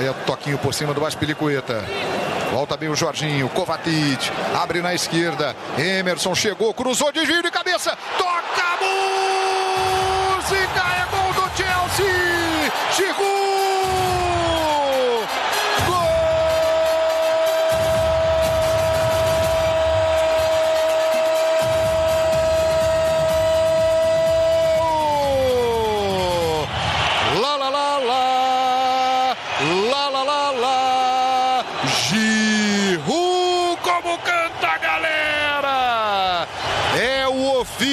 Aí é o toquinho por cima do Aspilicueta. Volta bem o Jorginho, Kovacic, abre na esquerda. Emerson chegou, cruzou, desvio de cabeça. Toca a música, é gol do Chelsea. Giroud!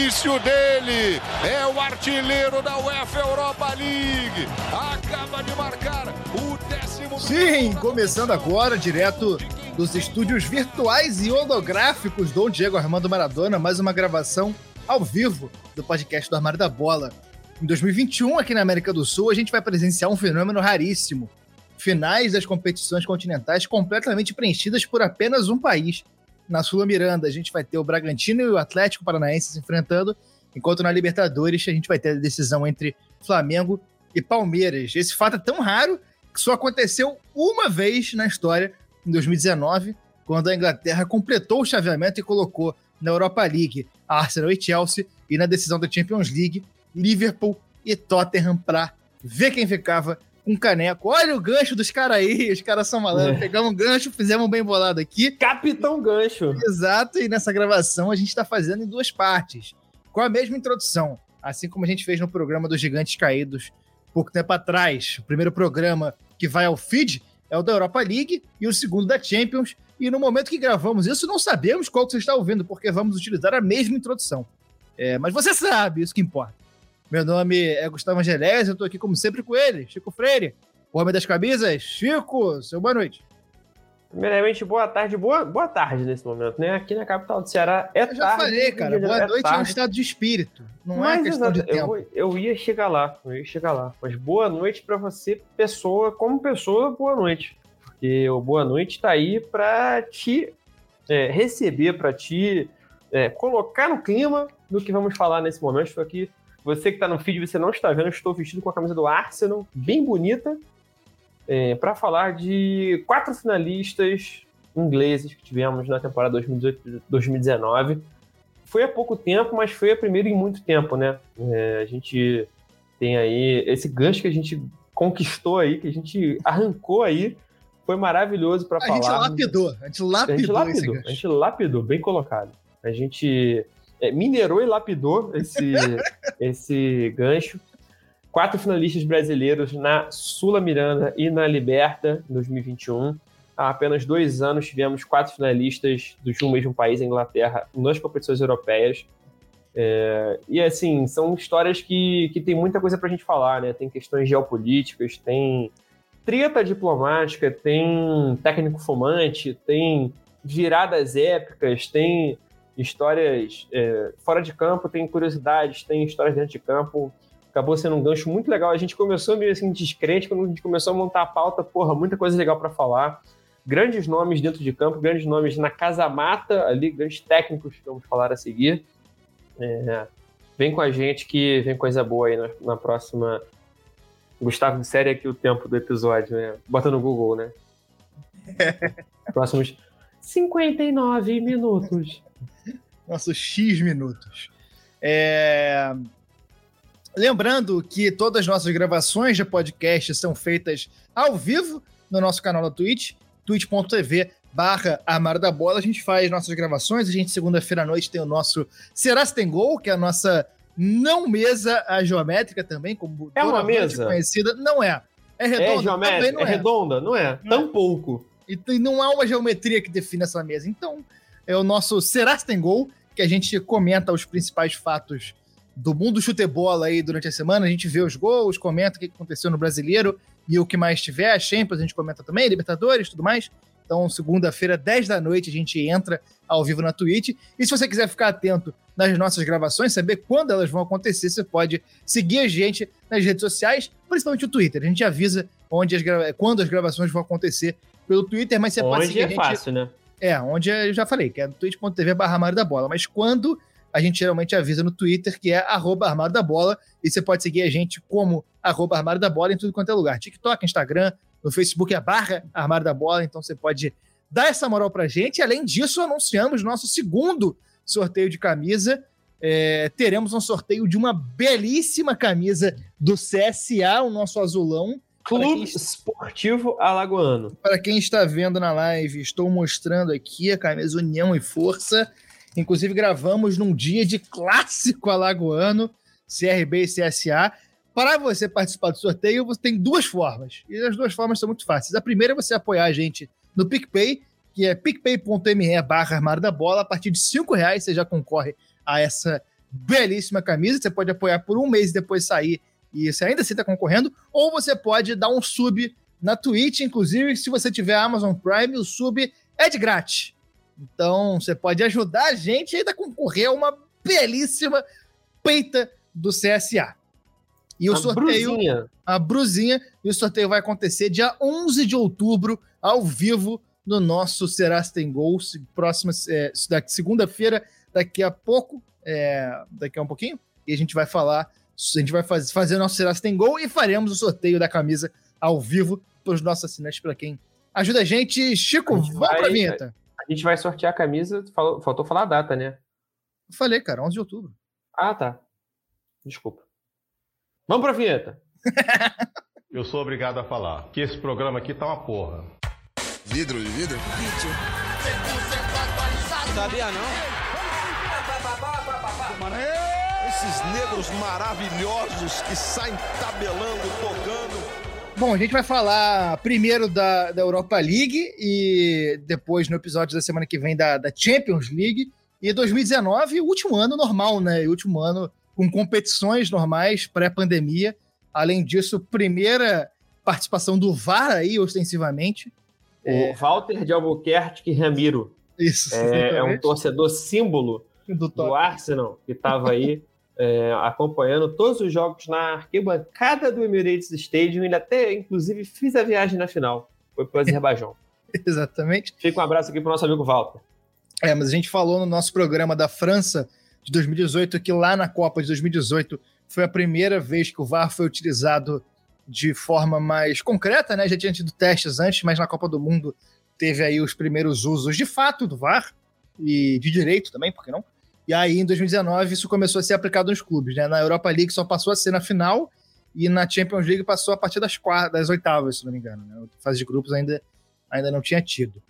Ofício dele. É o artilheiro da UEFA Europa League. Acaba de marcar o décimo. Sim, começando agora, direto dos estúdios virtuais e holográficos do Diego Armando Maradona, mais uma gravação ao vivo do podcast do Armário da Bola. Em 2021, aqui na América do Sul, a gente vai presenciar um fenômeno raríssimo. Finais das competições continentais completamente preenchidas por apenas um país na Sula Miranda a gente vai ter o Bragantino e o Atlético Paranaense se enfrentando, enquanto na Libertadores a gente vai ter a decisão entre Flamengo e Palmeiras. Esse fato é tão raro que só aconteceu uma vez na história, em 2019, quando a Inglaterra completou o chaveamento e colocou na Europa League Arsenal e Chelsea e na decisão da Champions League Liverpool e Tottenham para ver quem ficava com caneco. Olha o gancho dos caras aí, os caras são malandros. É. Pegamos um gancho, fizemos um bem bolado aqui. Capitão Gancho. Exato, e nessa gravação a gente está fazendo em duas partes, com a mesma introdução, assim como a gente fez no programa dos Gigantes Caídos pouco tempo atrás. O primeiro programa que vai ao feed é o da Europa League e o segundo da Champions. E no momento que gravamos isso, não sabemos qual que você está ouvindo, porque vamos utilizar a mesma introdução. É, mas você sabe, isso que importa. Meu nome é Gustavo Angelés, eu estou aqui como sempre com ele, Chico Freire, o homem das camisas. Chico, seu boa noite. Primeiramente, boa tarde, boa, boa tarde nesse momento, né? Aqui na capital do Ceará é tarde. Eu já falei, cara, boa é noite tarde. é um estado de espírito, não Mas, é questão de tempo. Eu, eu, ia chegar lá, eu ia chegar lá. Mas boa noite para você, pessoa, como pessoa, boa noite. Porque o boa noite está aí para te é, receber, para te é, colocar no clima do que vamos falar nesse momento. Estou aqui você que está no feed, você não está vendo, estou vestido com a camisa do Arsenal, bem bonita, é, para falar de quatro finalistas ingleses que tivemos na temporada 2018-2019. Foi há pouco tempo, mas foi a primeira em muito tempo, né? É, a gente tem aí esse gancho que a gente conquistou aí, que a gente arrancou aí, foi maravilhoso para falar. A gente lapidou, a gente lapidou, a gente lapidou, a gente lapidou, bem colocado. A gente minerou e lapidou esse, esse gancho. Quatro finalistas brasileiros na Sula Miranda e na Liberta em 2021. Há apenas dois anos tivemos quatro finalistas de um mesmo país, a Inglaterra, nas competições europeias. É, e assim, são histórias que, que tem muita coisa para a gente falar, né? Tem questões geopolíticas, tem treta diplomática, tem técnico fumante, tem viradas épicas, tem histórias é, fora de campo, tem curiosidades, tem histórias dentro de campo. Acabou sendo um gancho muito legal. A gente começou meio assim descrente, quando a gente começou a montar a pauta, porra, muita coisa legal para falar. Grandes nomes dentro de campo, grandes nomes na casa mata, ali, grandes técnicos que vamos falar a seguir. É, vem com a gente que vem coisa boa aí na, na próxima. Gustavo, série aqui o tempo do episódio, né? Bota no Google, né? Próximos 59 minutos nossos X minutos. É... Lembrando que todas as nossas gravações de podcast são feitas ao vivo no nosso canal da Twitch, twitch.tv barra Armário da Bola. A gente faz nossas gravações. A gente, segunda-feira à noite, tem o nosso Será Se Tem Gol, que é a nossa não mesa a geométrica também, como é uma mesa conhecida. Não é. É redonda, é geométrica, não é. é redonda, não é? Não Tampouco. É. E não há uma geometria que define essa mesa. Então, é o nosso Será Se Tem Gol, que a gente comenta os principais fatos do mundo chutebola aí durante a semana. A gente vê os gols, comenta o que aconteceu no brasileiro e o que mais tiver. A Champions a gente comenta também, Libertadores tudo mais. Então, segunda-feira, 10 da noite, a gente entra ao vivo na Twitch. E se você quiser ficar atento nas nossas gravações, saber quando elas vão acontecer, você pode seguir a gente nas redes sociais, principalmente o Twitter. A gente avisa onde as quando as gravações vão acontecer pelo Twitter, mas você pode seguir é a gente... fácil, né? É, onde eu já falei, que é twitch.tv barra armário da bola. Mas quando a gente geralmente avisa no Twitter, que é arroba armário da bola, e você pode seguir a gente como arroba armário da bola em tudo quanto é lugar. TikTok, Instagram, no Facebook é barra Armário da Bola, então você pode dar essa moral pra gente. Além disso, anunciamos nosso segundo sorteio de camisa. É, teremos um sorteio de uma belíssima camisa do CSA, o nosso azulão. Clube Esportivo Alagoano. Para quem está vendo na live, estou mostrando aqui a camisa União e Força. Inclusive, gravamos num dia de clássico alagoano, CRB e CSA. Para você participar do sorteio, você tem duas formas. E as duas formas são muito fáceis. A primeira é você apoiar a gente no PicPay, que é picpay.me barra armário da bola. A partir de cinco reais você já concorre a essa belíssima camisa. Você pode apoiar por um mês e depois sair e você ainda assim está concorrendo. Ou você pode dar um sub na Twitch, inclusive, se você tiver Amazon Prime, o sub é de grátis. Então você pode ajudar a gente ainda a concorrer a uma belíssima peita do CSA. E o a sorteio. Bruzinha. A brusinha. E o sorteio vai acontecer dia 11 de outubro, ao vivo, no nosso Será Se Tem Gols. Próxima, é, segunda-feira, daqui a pouco, é, daqui a um pouquinho. E a gente vai falar. A gente vai fazer, fazer o nosso Será Se Tem Gol e faremos o sorteio da camisa ao vivo para os nossos assinantes, para quem ajuda a gente. Chico, a gente vamos para a vinheta. A gente vai sortear a camisa. Falou, faltou falar a data, né? Eu falei, cara, 11 de outubro. Ah, tá. Desculpa. Vamos pra vinheta. Eu sou obrigado a falar que esse programa aqui tá uma porra. Vidro de vidro? Vídeo. Sabia não? Esses negros maravilhosos que saem tabelando, tocando. Bom, a gente vai falar primeiro da, da Europa League e depois no episódio da semana que vem da, da Champions League. E 2019, o último ano normal, né? O último ano com competições normais, pré-pandemia. Além disso, primeira participação do VAR aí, ostensivamente. O é... Walter de Albuquerque Ramiro. Isso. É, é um torcedor símbolo do, do Arsenal, que estava aí é, acompanhando todos os jogos na arquibancada do Emirates Stadium. Ele até, inclusive, fiz a viagem na final. Foi para o Azerbaijão. Exatamente. Fica um abraço aqui para o nosso amigo Walter. É, mas a gente falou no nosso programa da França de 2018 que lá na Copa de 2018 foi a primeira vez que o VAR foi utilizado de forma mais concreta, né? Já tinha tido testes antes, mas na Copa do Mundo teve aí os primeiros usos de fato do VAR e de direito também, por que não? E aí, em 2019, isso começou a ser aplicado nos clubes, né? Na Europa League só passou a ser na final e na Champions League passou a partir das, quartas, das oitavas, se não me engano. Né? A fase de grupos ainda, ainda não tinha tido.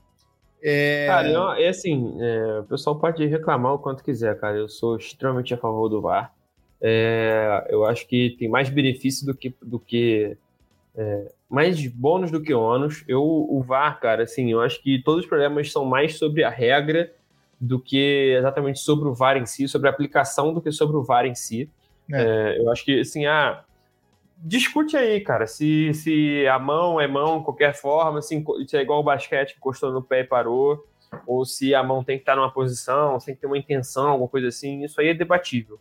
É... Cara, é assim, é, o pessoal pode reclamar o quanto quiser, cara. Eu sou extremamente a favor do VAR. É, eu acho que tem mais benefício do que, do que é, mais bônus do que ônus. Eu, o VAR, cara, assim, eu acho que todos os problemas são mais sobre a regra do que exatamente sobre o VAR em si, sobre a aplicação do que sobre o VAR em si. É. É, eu acho que, assim, ah, discute aí, cara, se, se a mão é mão de qualquer forma, se, se é igual o basquete que encostou no pé e parou, ou se a mão tem que estar numa posição, tem que ter uma intenção, alguma coisa assim, isso aí é debatível.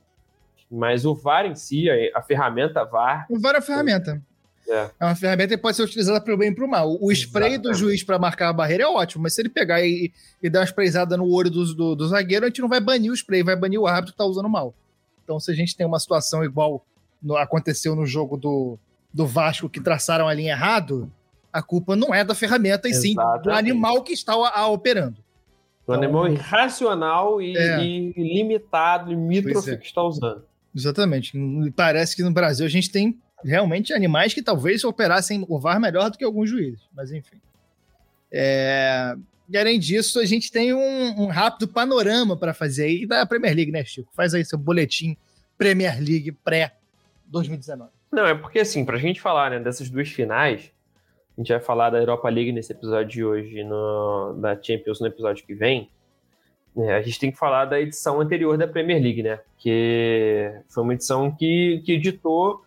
Mas o VAR em si, a, a ferramenta VAR... O VAR é a ferramenta. É. é uma ferramenta que pode ser utilizada para o bem e para o mal. O spray Exatamente. do juiz para marcar a barreira é ótimo, mas se ele pegar e, e dar uma sprayzada no olho do, do, do, zagueiro, a gente não vai banir o spray, vai banir o árbitro que está usando mal. Então, se a gente tem uma situação igual no, aconteceu no jogo do, do Vasco, que traçaram a linha errado, a culpa não é da ferramenta, e Exatamente. sim do animal que está a, a operando. Do então, animal irracional e, é. e limitado, limítrofe é. que está usando. Exatamente. Parece que no Brasil a gente tem realmente animais que talvez operassem o VAR melhor do que alguns juízes, mas enfim. É... E além disso, a gente tem um, um rápido panorama para fazer aí da Premier League, né, Chico? Faz aí seu boletim Premier League pré-2019. Não, é porque assim, para a gente falar né, dessas duas finais, a gente vai falar da Europa League nesse episódio de hoje, no, da Champions no episódio que vem. É, a gente tem que falar da edição anterior da Premier League, né? Que foi uma edição que, que editou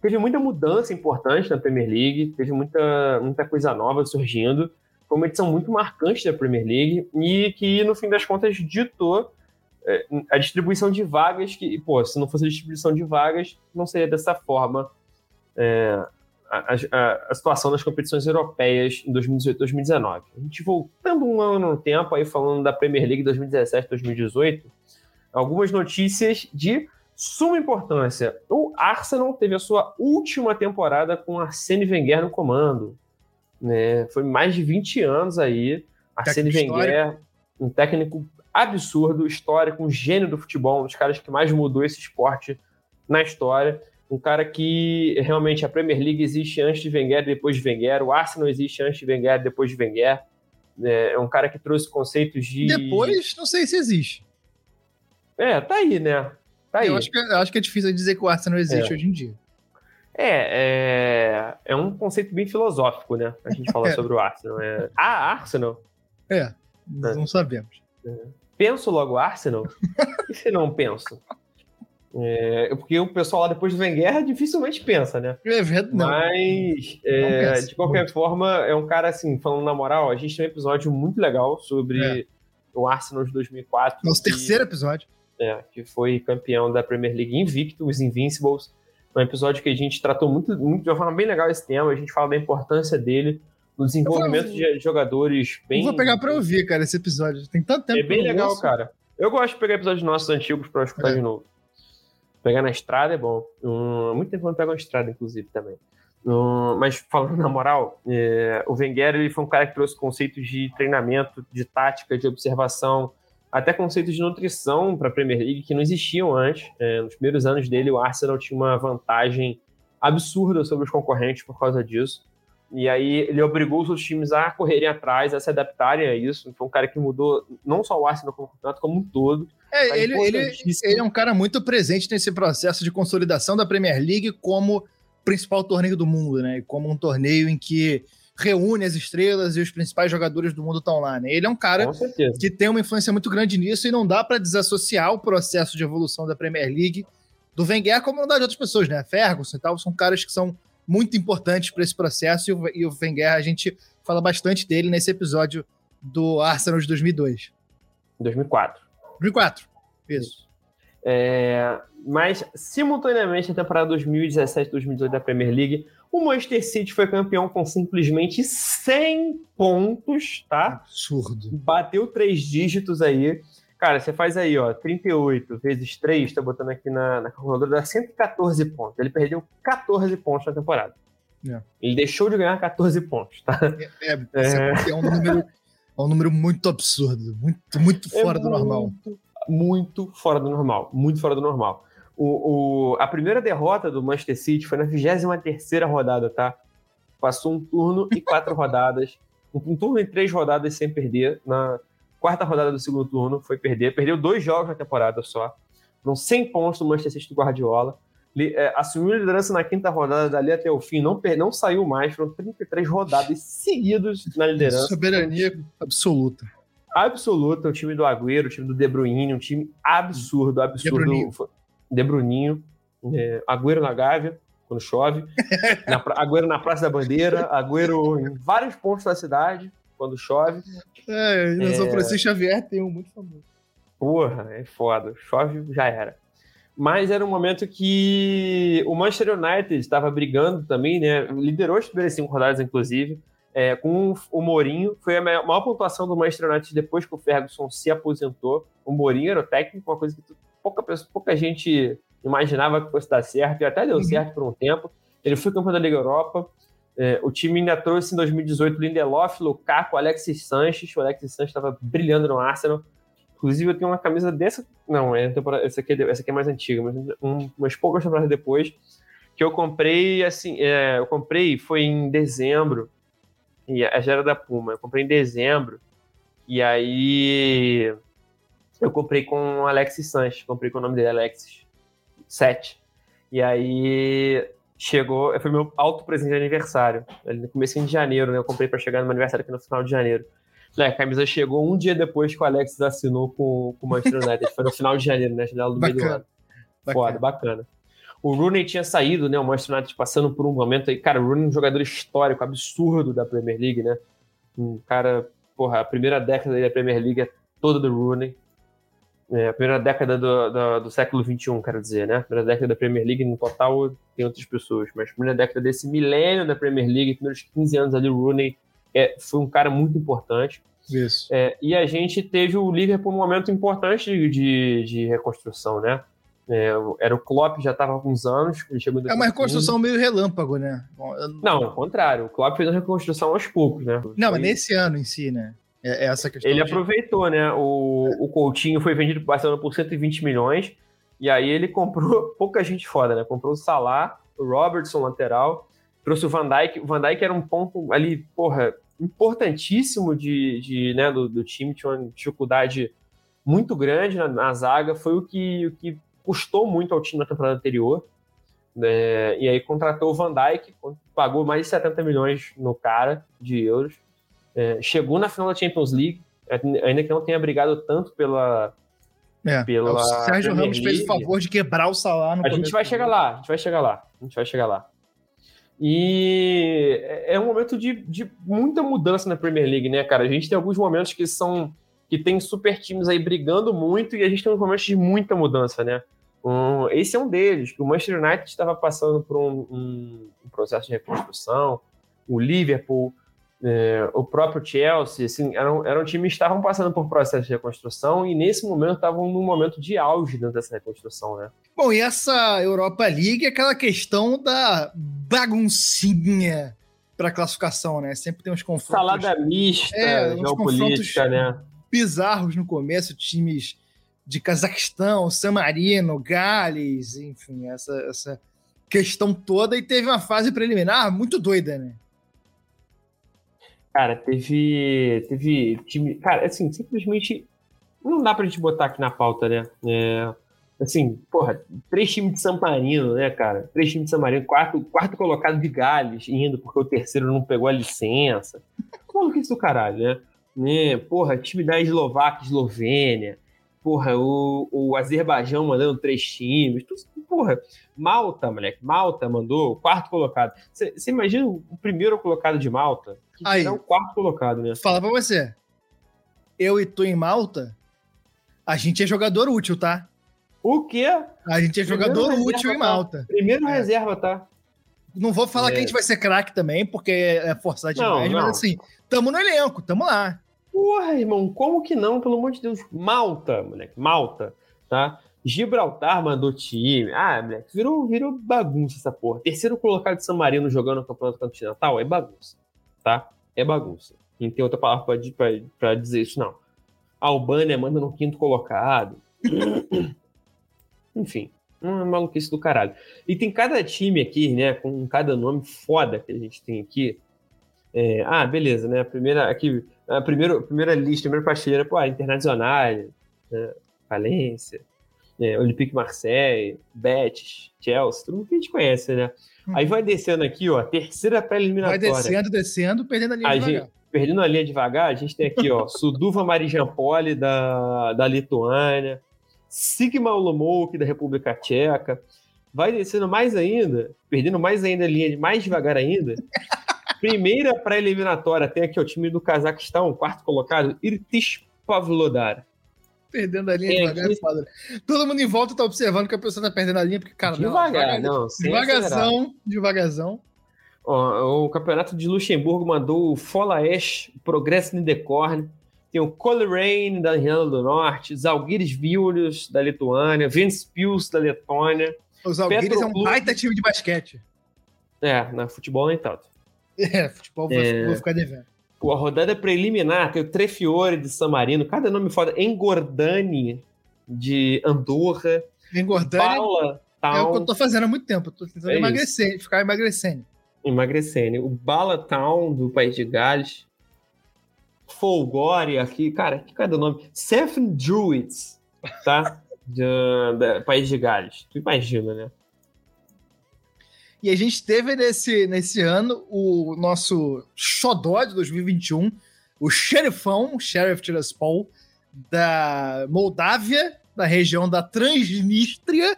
teve muita mudança importante na Premier League, teve muita, muita coisa nova surgindo. Foi uma edição muito marcante da Premier League e que, no fim das contas, ditou é, a distribuição de vagas que, pô, se não fosse a distribuição de vagas, não seria dessa forma é, a, a, a, situação das competições europeias em 2018 2019. A gente voltando um ano no tempo, aí falando da Premier League 2017 2018, algumas notícias de Suma importância. O Arsenal teve a sua última temporada com Arsene Wenger no comando. Né? Foi mais de 20 anos aí. Arsene Wenger, um técnico absurdo, histórico, um gênio do futebol, um dos caras que mais mudou esse esporte na história. Um cara que realmente a Premier League existe antes de Wenger, depois de Wenger. O Arsenal existe antes de Wenger, depois de Wenger. É, é um cara que trouxe conceitos de. Depois, não sei se existe. É, tá aí, né? Tá. Eu acho que, eu acho que é difícil dizer que o Arsenal existe É. hoje em dia. É, é, é um conceito bem filosófico, né? A gente falar É. sobre o Arsenal. É, ah, Arsenal? É, não sabemos. Penso logo Arsenal? e se não penso? É, porque o pessoal lá depois do Wenger dificilmente pensa, né? É verdade, não. Mas, é, de qualquer forma, é um cara assim, falando na moral, a gente tem um episódio muito legal sobre É. o Arsenal de 2004. Nosso terceiro episódio. É, que foi campeão da Premier League invicto, os Invincibles. Um episódio que a gente tratou muito, muito de uma forma bem legal esse tema. A gente fala da importância dele no desenvolvimento de jogadores bem. Eu vou pegar pra ouvir, cara, esse episódio. Tem tanto tempo É bem legal, ouço. cara. Eu gosto de pegar episódios nossos antigos pra escutar É. de novo. Pegar na estrada é bom. Hum, há muito tempo eu não pego na estrada, inclusive, também. Hum, mas falando na moral, é, o Wenger ele foi um cara que trouxe conceitos de treinamento, de tática, de observação, até conceitos de nutrição para a Premier League que não existiam antes. É, nos primeiros anos dele, o Arsenal tinha uma vantagem absurda sobre os concorrentes por causa disso. E aí ele obrigou os outros times a correrem atrás, a se adaptarem a isso. Foi um cara que mudou não só o Arsenal como o campeonato, como um todo. É, Tá ele, ele, ele é um cara muito presente nesse processo de consolidação da Premier League como principal torneio do mundo, né? E Como um torneio em que reúne as estrelas e os principais jogadores do mundo estão lá, né? Ele é um cara que tem uma influência muito grande nisso e não dá para desassociar o processo de evolução da Premier League do Wenger como não dá de outras pessoas, né? Ferguson e tal, são caras que são muito importantes para esse processo e o, e o Wenger, a gente fala bastante dele nesse episódio do Arsenal de 2002. 2004. 2004. Isso. É, mas, simultaneamente, na temporada 2017-2018 da Premier League, o Manchester City foi campeão com simplesmente 100 pontos, tá? Absurdo. Bateu três dígitos aí. Cara, você faz aí, ó, 38 vezes 3, tá botando aqui na, na calculadora, dá 114 pontos. Ele perdeu 14 pontos na temporada. É. Ele deixou de ganhar 14 pontos, tá? É, é. é um, número, um número muito absurdo, muito, muito fora É do normal. Muito, muito fora do normal. Muito fora do normal. O, o- a primeira derrota do Manchester City foi na 23 rodada, tá? Passou um turno e quatro rodadas. Um, um turno e três rodadas sem perder. Na quarta rodada do segundo turno foi perder. Perdeu dois jogos na temporada só. Foram 100 pontos do Manchester City do Guardiola. Li- é, assumiu a liderança na quinta rodada, dali até o fim. Não, não saiu mais. Foram 33 rodadas seguidas na liderança Soberania absoluta. absoluta, o time do Agüero, o time do De Bruyne, um time absurdo, absurdo. De Bruninho. É, Agüero na Gávea, quando chove, na Agüero na Praça da Bandeira, Agüero em vários pontos da cidade, quando chove. É, na São É. Francisco Xavier tem um muito famoso. Porra, é foda. Chove, já era. Mas era um momento que o Manchester United estava brigando também, né? Liderou as primeiras cinco rodadas, inclusive, é, com o Mourinho. Foi a maior, maior pontuação do Manchester United depois que o Ferguson se aposentou. O Mourinho era o técnico, uma coisa que tu- pouca, pessoa- pouca gente imaginava que fosse dar certo, e até deu Uhum. certo por um tempo. Ele foi campeão da Liga Europa. É, o time ainda trouxe em 2018 Lindelof, Lukaku, Alexis Sanches. O Alexis Sanches estava brilhando no Arsenal. Inclusive, eu tenho uma camisa dessa. Não, é essa, aqui, é- essa aqui é mais antiga, mas um, umas poucas temporadas depois. Que eu comprei, assim. é, eu comprei, foi em dezembro. E a já era da Puma. Eu comprei em dezembro. E aí. Eu comprei com o Alexis Sanches. Comprei com o nome dele, Alexis. 7. E aí. Chegou. Foi meu alto presente de aniversário. No começo de janeiro, né? Eu comprei para chegar no meu aniversário aqui no final de janeiro. Né, a camisa chegou um dia depois que o Alex assinou com, com o Manchester United. Foi no final de janeiro, né? Janela do meio do ano. Foda, bacana. O Rooney tinha saído, né? O Manchester United passando por um momento aí. Cara, o Rooney é um jogador histórico, absurdo da Premier League, né? Um cara, porra, a primeira década da Premier League é toda do Rooney. É, a primeira década do, do, do século XXI, quero dizer, né? A primeira década da Premier League, no total, tem outras pessoas, mas a primeira década desse milênio da Premier League, primeiros 15 anos ali, o Rooney é, foi um cara muito importante. Isso. É, e a gente teve o Liverpool num momento importante de, de, de reconstrução, né? É, era o Klopp, já estava há alguns anos. Ele chegou É uma 2015. reconstrução meio relâmpago, né? Eu- Não, ao contrário. O Klopp fez uma reconstrução aos poucos, né? Não, mas Foi- nesse ano em si, né? É, é essa questão. Ele de- aproveitou, né? O, o Coutinho foi vendido para o Barcelona por 120 milhões. E aí ele comprou pouca gente foda, né? Comprou o Salah, o Robertson, lateral. Trouxe o Van Dijk. O Van Dijk era um ponto ali, porra, importantíssimo de, de, né, do, do time. Tinha uma dificuldade muito grande na, na zaga. Foi o que, o que custou muito ao time na temporada anterior. né? E aí contratou o Van Dijk, pagou mais de 70 milhões no cara de euros. É, chegou na final da Champions League, ainda que não tenha brigado tanto pela. É, pela o Sérgio Ramos fez o favor de quebrar o salário no A gente vai chegar lá, a gente vai chegar lá, a gente vai chegar lá. E é é um momento de, de muita mudança na Premier League, né, cara? A gente tem alguns momentos que são que tem super times aí brigando muito e a gente tem uns momentos de muita mudança, né? Um, esse é um deles, que o Manchester United estava passando por um, um- um processo de reconstrução, o Liverpool, é, o próprio Chelsea, assim, eram, eram times que estavam passando por processo de reconstrução e nesse momento estavam num momento de auge dentro dessa reconstrução, né? Bom, e essa Europa League é aquela questão da baguncinha para classificação, né? Sempre tem uns confrontos Salada mista, É, geopolítica, né? bizarros no começo, times de Cazaquistão, San Marino, Gales, enfim, essa, essa questão toda. E teve uma fase preliminar muito doida, né? Cara, teve, teve time. Cara, assim, simplesmente não dá pra gente botar aqui na pauta, né? É, assim, porra, três times de São Marino, né, cara? Três times de São Marino, quarto, quarto colocado de Gales indo, porque o terceiro não pegou a licença. Maluquice do caralho, né? né? Porra, time da Eslováquia, Eslovênia. Porra, o, o Azerbaijão mandando três times. Tudo- Porra, Malta, moleque. Malta mandou quarto colocado. Você imagina o primeiro colocado de Malta? Que Aí. é o quarto colocado, né? Fala pra você. Eu e tu em Malta, a gente é jogador útil, tá? O quê? A gente é Primeiro jogador reserva, útil em tá? Malta. Primeiro É. reserva, tá? Não vou falar É. que a gente vai ser craque também, porque é forçar Não, demais, não. mas assim, tamo no elenco, tamo lá. Porra, irmão, como que não? Pelo amor de Deus. Malta, moleque. Malta, tá? Gibraltar mandou time. Ah, moleque, virou, virou bagunça essa porra. Terceiro colocado de San Marino jogando no Campeonato Continental é bagunça, tá? É bagunça. Não tem outra palavra pra dizer isso, não. A Albânia manda no quinto colocado. Enfim, uma maluquice do caralho. E tem cada time aqui, né, com cada nome foda que a gente tem aqui. É, ah, beleza, né? A primeira, aqui, a primeira, a primeira lista, a primeira prateleira, pô, Internacional, né, Valência, é, Olympique Marseille, Betis, Chelsea, tudo que a gente conhece, né? Aí vai descendo aqui, ó, terceira Vai pré-eliminatória. descendo, descendo, perdendo a linha A devagar. gente, perdendo a linha devagar, a gente tem aqui, ó, Suduva Marijampolė da, da Lituânia, Sigma Olomouc da República Tcheca. Vai descendo mais ainda, perdendo mais ainda a linha, mais devagar ainda. Primeira pré-eliminatória, tem aqui ó, o time do Cazaquistão, quarto colocado, Irtis Pavlodar. Perdendo a linha É, devagar é foda. Todo mundo em volta tá observando que a pessoa tá perdendo a linha, porque, cara, não, Devagar, não, acelerar. devagarzão. Ó, o campeonato de Luxemburgo mandou o Folaes, Progresso Nidecorn, tem o Coleraine da Irlanda do Norte, Zalgiris Vilnius da Lituânia, Ventspils da Letônia. Os Alguires é um baita time de basquete. É, na futebol nem tanto. É, futebol É. vou ficar devendo. A rodada preliminar tem o Trefiore de San Marino, cada nome foda. Engordani de Andorra, Engordando Paula é o que eu Town, tô fazendo há muito tempo. Eu tô tentando É isso. emagrecer, ficar emagrecendo. emagrecendo. O Bala Town do País de Gales. Folgore aqui, cara, que cada nome. Seven Druids, tá? De, da País de Gales. Tu imagina, né? E a gente teve nesse, nesse ano o nosso xodó de 2021, o xerifão, Sheriff Tiraspol, da Moldávia, da região da Transnistria,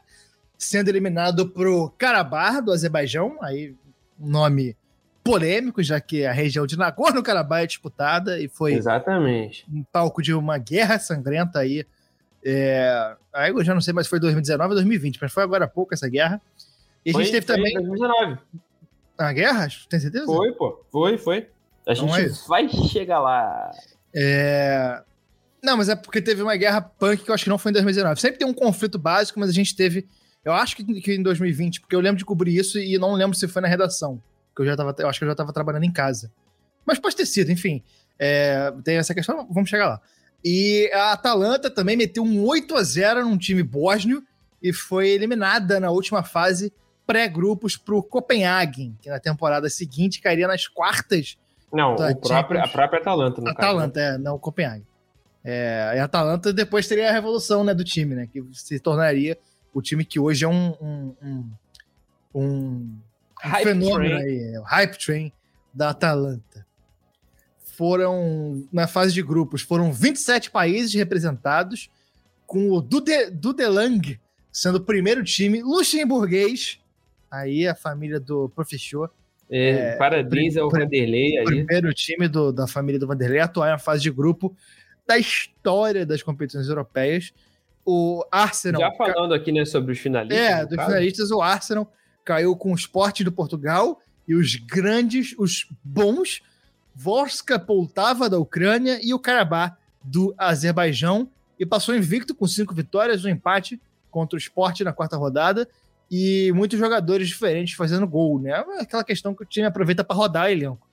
sendo eliminado pro Karabakh, do Azerbaijão, aí um nome polêmico, já que a região de Nagorno-Karabakh é disputada e foi Exatamente. um palco de uma guerra sangrenta aí. É, aí eu já não sei mais se foi 2019 ou 2020, mas foi agora há pouco essa guerra. E a gente teve foi em também 2019. a guerra, tem certeza? Foi, pô. Foi, foi. A Então gente é vai chegar lá. É, Não, mas é porque teve uma guerra punk que eu acho que não foi em 2019. Sempre tem um conflito básico, mas a gente teve. Eu acho que, que em 2020, porque eu lembro de cobrir isso e não lembro se foi na redação. Que eu já tava. Eu acho que eu já tava trabalhando em casa. Mas pode ter sido, enfim. É, tem essa questão, vamos chegar lá. E a Atalanta também meteu um 8 a 0 num time bósnio e foi eliminada na última fase pré-grupos para o Copenhagen, que na temporada seguinte cairia nas quartas. Não, o próprio, a própria Atalanta, no Atalanta, caso, né? é, não o Copenhagen. É, e a Atalanta depois teria a revolução né, do time, né? Que se tornaria o time que hoje é um, um, um, um fenômeno train. aí, o hype train da Atalanta. Foram, na fase de grupos, foram 27 países representados, com o Dude, Dudelang sendo o primeiro time luxemburguês. Aí a família do professor. É, é, parabéns ao Vanderlei aí. Primeiro time do, da família do Vanderlei atuar na fase de grupo da história das competições europeias. O Arsenal. Já falando aqui, né, sobre os finalistas. É, dos caso. finalistas, o Arsenal caiu com o Sport do Portugal e os grandes, os bons, Vorska Poltava da Ucrânia e o Karabakh do Azerbaijão e passou invicto com cinco vitórias, um empate contra o Sport na quarta rodada e muitos jogadores diferentes fazendo gol, né? Aquela questão que o time aproveita para rodar elenco.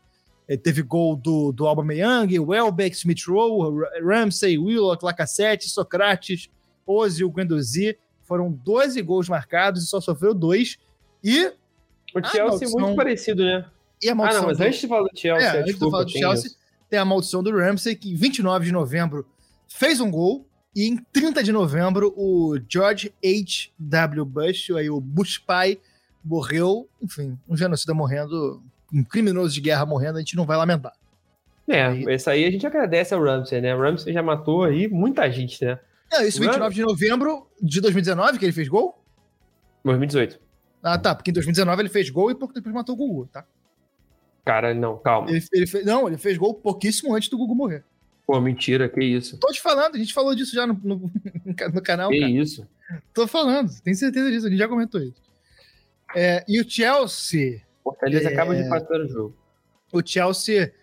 Ele teve gol do, do Aubameyang, Welbeck, Smith Rowe, Ramsey, Willock, Lacazette, Socrates, Ozil, Guendouzi. Foram 12 gols marcados e só sofreu dois. E o Chelsea maldição... muito parecido, né? E a maldição ah, não, mas do... antes de falar do Chelsea, é, antes de falar do Chelsea, tem a maldição do Ramsey, que em 29 de novembro fez um gol, e em 30 de novembro o George H. W. Bush, aí o Bush pai, morreu, enfim, um genocida morrendo, um criminoso de guerra morrendo, a gente não vai lamentar. É, aí... esse aí a gente agradece ao Ramsey, né? O Ramsey já matou aí muita gente, né? É, isso 29 de novembro de 2019 que ele fez gol? 2018. Ah, tá, porque em 2019 ele fez gol e pouco depois matou o Gugu, tá? Cara, não, calma. Ele, ele fez, não, ele fez gol pouquíssimo antes do Gugu morrer. Pô, mentira, que isso. Tô te falando, a gente falou disso já no, no, no canal. Que cara. isso. Tô falando, tenho certeza disso, a gente já comentou isso. É, e o Chelsea. Fortaleza é, acaba de empatar o jogo. O Chelsea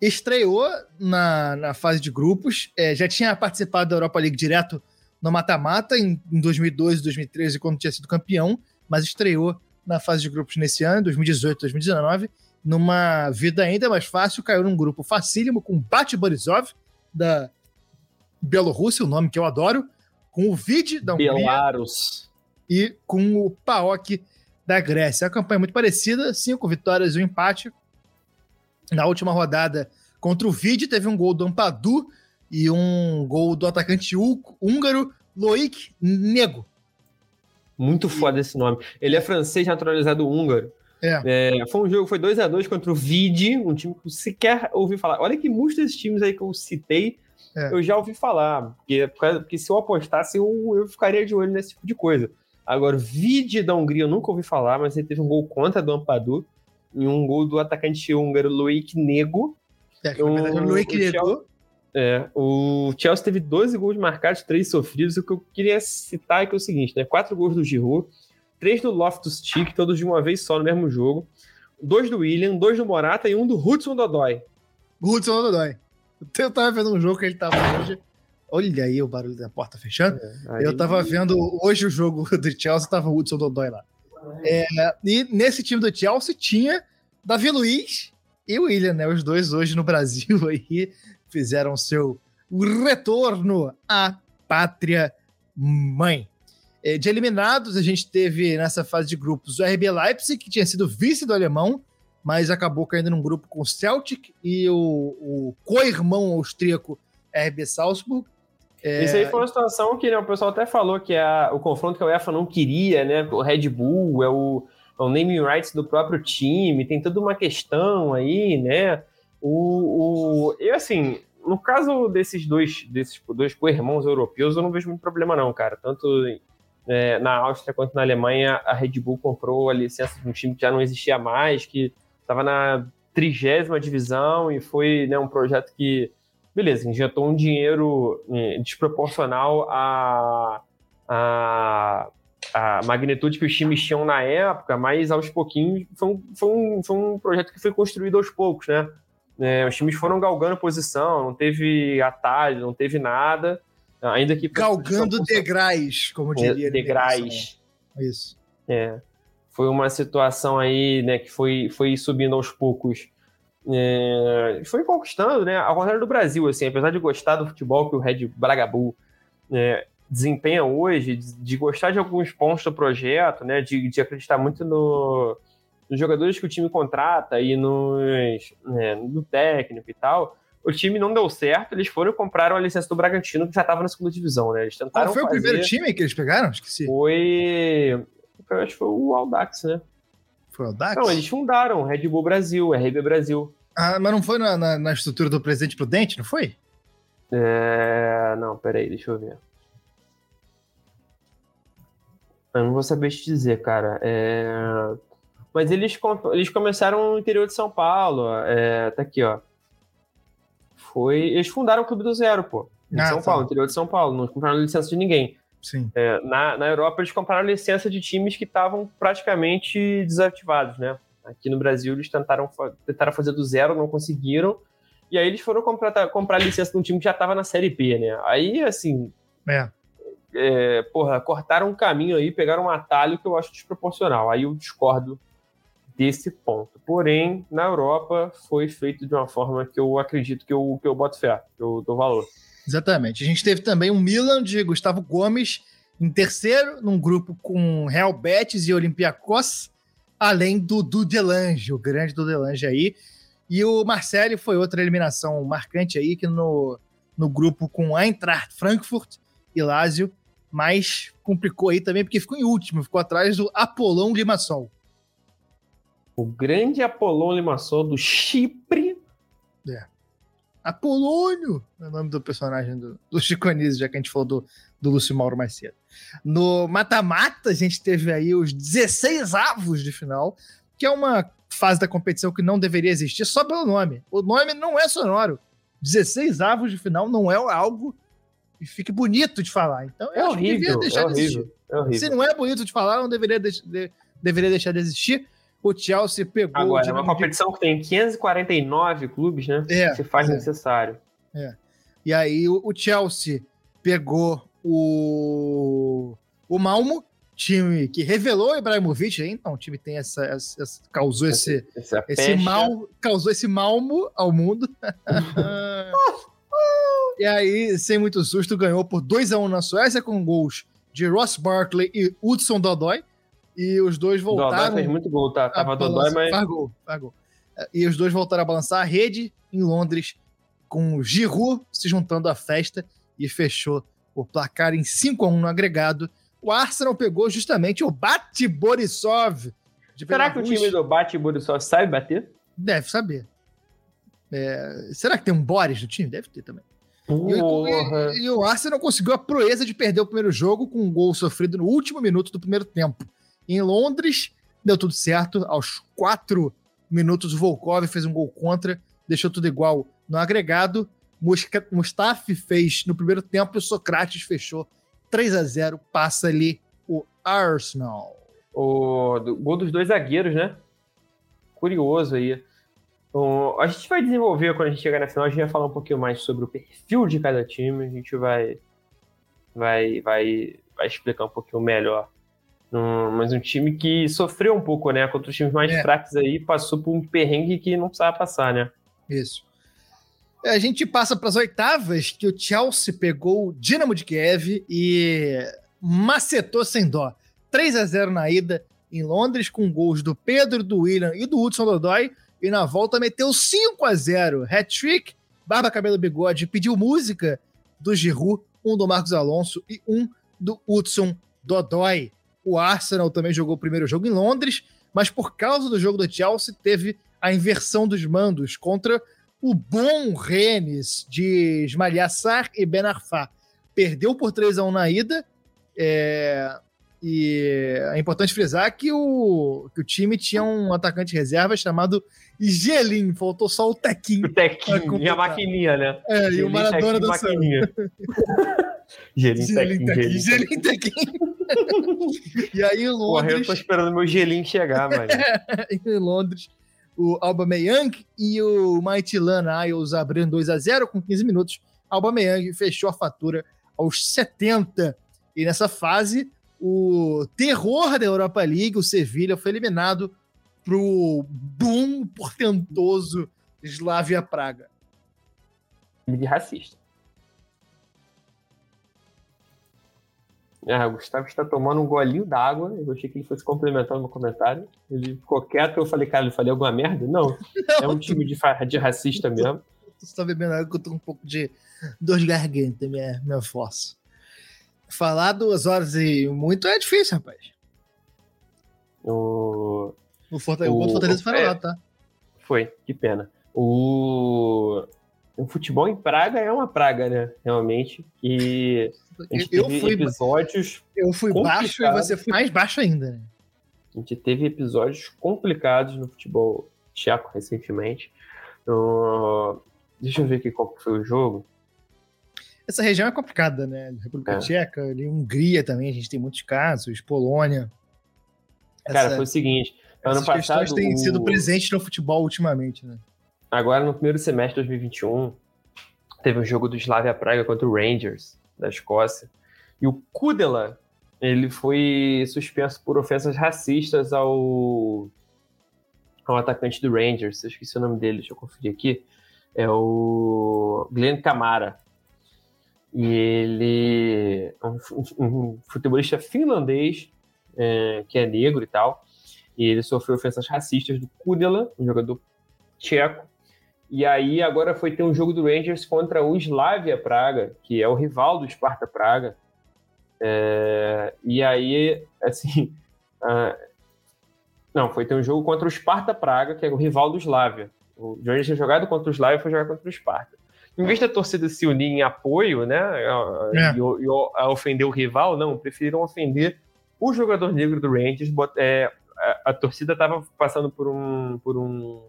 estreou na, na fase de grupos, é, já tinha participado da Europa League direto no mata-mata em, em 2012 2013, quando tinha sido campeão, mas estreou na fase de grupos nesse ano, 2018 2019, numa vida ainda mais fácil, caiu num grupo facílimo com Bate Borisov, da Bielorrússia, o nome que eu adoro, com o Vid da Hungria Belarus. e com o PAOK da Grécia. A campanha é muito parecida, cinco vitórias e um empate. Na última rodada contra o Vid, teve um gol do Ampadu e um gol do atacante húngaro Loic Nego. Muito foda esse nome. Ele é francês naturalizado húngaro. É. É, foi um jogo, foi 2 a 2 contra o Vidi, um time que sequer ouvi falar. Olha que muitos desses times aí que eu citei, é. eu já ouvi falar. Porque, porque se eu apostasse, eu, eu ficaria de olho nesse tipo de coisa. Agora, o Vidi da Hungria eu nunca ouvi falar, mas ele teve um gol contra do Ampadu e um gol do atacante húngaro Loic Nego. É, que um, o Loic Nego. É, o Chelsea teve 12 gols marcados, 3 sofridos. O que eu queria citar é que é o seguinte, né? 4 gols do Giroud, 3 do Loftus Cheek, todos de uma vez só no mesmo jogo. Dois do William, dois do Morata e um do Hudson Dodói. Hudson Dodói. Eu tava vendo um jogo que ele tava hoje. Olha aí o barulho da porta fechando. É, eu tava vendo hoje o jogo do Chelsea, tava o Hudson Dodói lá. É, e nesse time do Chelsea tinha Davi Luiz e o William, né? Os dois hoje no Brasil aí fizeram seu retorno à pátria mãe. É, de eliminados, a gente teve nessa fase de grupos o RB Leipzig, que tinha sido vice do alemão, mas acabou caindo num grupo com o Celtic e o, o co-irmão austríaco RB Salzburg. É... Isso aí foi uma situação que né, o pessoal até falou que a, o confronto que a UEFA não queria, né? O Red Bull é o, é o naming rights do próprio time, tem toda uma questão aí, né? O, o, e assim, no caso desses dois, desses dois co-irmãos europeus, eu não vejo muito problema, não, cara. Tanto é, na Áustria quanto na Alemanha, a Red Bull comprou a licença de um time que já não existia mais, que estava na trigésima divisão e foi né, um projeto que, beleza, injetou um dinheiro é, desproporcional à, à, à magnitude que os times tinham na época, mas aos pouquinhos foi um, foi um, foi um projeto que foi construído aos poucos, né? É, os times foram galgando posição, não teve atalho, não teve nada. Ainda que. Galgando degraus, como diria. Degraus. Isso. É. Foi uma situação aí, né, que foi, foi subindo aos poucos. É, foi conquistando, né? Ao contrário do Brasil, assim, apesar de gostar do futebol que o Red Bragabu é, desempenha hoje, de, de, gostar de alguns pontos do projeto, né? De, de acreditar muito no, nos jogadores que o time contrata e nos, né, no técnico e tal, o time não deu certo, eles foram e compraram a licença do Bragantino, que já estava na segunda divisão, né? Eles tentaram Qual foi fazer... o primeiro time que eles pegaram? Esqueci. Foi. Eu acho que foi o Aldax, né? Foi o Aldax? Não, eles fundaram Red Bull Brasil, RB Brasil. Ah, mas não foi na, na, na estrutura do Presidente Prudente, não foi? É... Não, peraí, deixa eu ver. Eu não vou saber te dizer, cara. É... Mas eles, eles começaram no interior de São Paulo. É... Tá aqui, ó. Foi. Eles fundaram o Clube do Zero, pô. Em ah, São tá. Paulo, interior de São Paulo. Não compraram licença de ninguém. Sim. É, na, na Europa, eles compraram licença de times que estavam praticamente desativados, né? Aqui no Brasil, eles tentaram, tentaram fazer do zero, não conseguiram. E aí eles foram comprar, comprar licença de um time que já estava na Série B, né? Aí, assim. É. É, porra, cortaram um caminho aí, pegaram um atalho que eu acho desproporcional. Aí eu discordo desse ponto. Porém, na Europa foi feito de uma forma que eu acredito que eu, que eu boto fé, que eu dou valor. Exatamente. A gente teve também um Milan de Gustavo Gomes em terceiro, num grupo com Real Betis e Olympiacos, além do Dudelange, o grande Dudelange aí. E o Marcelo foi outra eliminação marcante aí, que no, no grupo com Eintracht Frankfurt e Lazio, mas complicou aí também, porque ficou em último, ficou atrás do Apolão Limassol. O grande Apolão Limassol do Chipre. É. Apolônio é o nome do personagem do, do Chico Anísio, já que a gente falou do, do Lúcio Mauro mais cedo. No mata-mata, a gente teve aí os 16 avos de final, que é uma fase da competição que não deveria existir só pelo nome. O nome não é sonoro. 16 avos de final não é algo que fique bonito de falar. Então, é horrível, é horrível, é horrível. Se não é bonito de falar, não deveria, de, de, deveria deixar de existir o Chelsea pegou. Agora, é uma competição que tem 549 clubes, né? É, se faz é. necessário. É. E aí o, Chelsea pegou o, o Malmo, time que revelou o Ibrahimovic, hein? então o time tem essa, essa, essa causou esse, esse, esse mal, causou esse malmo ao mundo. e aí, sem muito susto, ganhou por 2 a 1 na Suécia com gols de Ross Barkley e Hudson Dodói. E os dois voltaram. Dodói fez muito gol, tá? Tava Dodói, mas. Faz gol, faz gol. E os dois voltaram a balançar a rede em Londres, com o Giroud se juntando à festa e fechou o placar em 5 a 1 no agregado. O Arsenal pegou justamente o Bate Borisov. Será que o time do Bate Borisov sabe bater? Deve saber. É... Será que tem um Boris no time? Deve ter também. E, e, e, o Arsenal conseguiu a proeza de perder o primeiro jogo com um gol sofrido no último minuto do primeiro tempo em Londres. Deu tudo certo. Aos quatro minutos, o Volkov fez um gol contra, deixou tudo igual no agregado. Mustafi fez no primeiro tempo e o Socrates fechou 3 a 0 Passa ali o Arsenal. O gol dos dois zagueiros, né? Curioso aí. a gente vai desenvolver quando a gente chegar na final, a gente vai falar um pouquinho mais sobre o perfil de cada time. A gente vai, vai, vai, vai explicar um pouquinho melhor um, mas um time que sofreu um pouco, né? Contra os times mais é. fracos aí, passou por um perrengue que não precisava passar, né? Isso. A gente passa para as oitavas, que o Chelsea pegou o Dinamo de Kiev e macetou sem dó. 3 a 0 na ida em Londres, com gols do Pedro, do William e do Hudson Dodói. E na volta meteu 5 a 0 Hat-trick, barba, cabelo, bigode, pediu música do Giroud, um do Marcos Alonso e um do Hudson Dodói. O Arsenal também jogou o primeiro jogo em Londres, mas por causa do jogo do Chelsea, teve a inversão dos mandos contra o bom Rennes de Esmalhaçar e Ben Arfa. Perdeu por 3 a 1 na ida. É, e é importante frisar que o, que o time tinha um atacante reserva chamado Gelin, faltou só o Tequinho. O Tequinho, e a maquininha, né? É, e o Maradona da maquininha. Gelin, Tequinho. Gelin, Tequinho. e aí em Londres. Porra, eu tô esperando meu gelinho chegar, mano. em Londres, o Aubameyang e o Maitilana Isles abrindo 2 a 0 com 15 minutos. Aubameyang fechou a fatura aos 70. E nessa fase, o terror da Europa League, o Sevilha, foi eliminado pro boom portentoso Slavia Praga. De racista. Ah, o Gustavo está tomando um golinho d'água. Eu achei que ele fosse complementar no meu comentário. Ele ficou quieto. Eu falei, cara, ele falei alguma merda? Não. não é um time de, de racista mesmo. Você está bebendo água que eu tô com um pouco de dor de garganta, minha, minha força. Falar duas horas e muito é difícil, rapaz. O, o, Fortaleza, o, o Fortaleza foi é, lá, tá? Foi, que pena. O, o futebol em Praga é uma praga, né? Realmente. E eu fui episódios. Eu fui baixo e você foi mais baixo ainda, né? A gente teve episódios complicados no futebol tcheco recentemente. Uh, deixa eu ver aqui qual foi o jogo. Essa região é complicada, né? República é. Tcheca, ali, Hungria também, a gente tem muitos casos, Polônia. Cara, Essa, foi o seguinte: ano passado. questões têm o... sido presentes no futebol ultimamente, né? Agora, no primeiro semestre de 2021, teve um jogo do Slavia Praga contra o Rangers da Escócia. E o Kudela, ele foi suspenso por ofensas racistas ao, ao atacante do Rangers. Eu esqueci o nome dele, deixa eu conferir aqui. É o Glenn Camara. E ele é um, um futebolista finlandês, é, que é negro e tal. E ele sofreu ofensas racistas do Kudela, um jogador tcheco, e aí agora foi ter um jogo do Rangers contra o Slavia Praga, que é o rival do Sparta Praga. É, e aí, assim. Uh, não, foi ter um jogo contra o Sparta Praga, que é o rival do Slavia. O Rangers tinha jogado contra o Slavia e foi jogar contra o Sparta. Em vez da torcida se unir em apoio, né, é. e, e, a ofender o rival, não, preferiram ofender o jogador negro do Rangers. É, a, a torcida estava passando por um, por um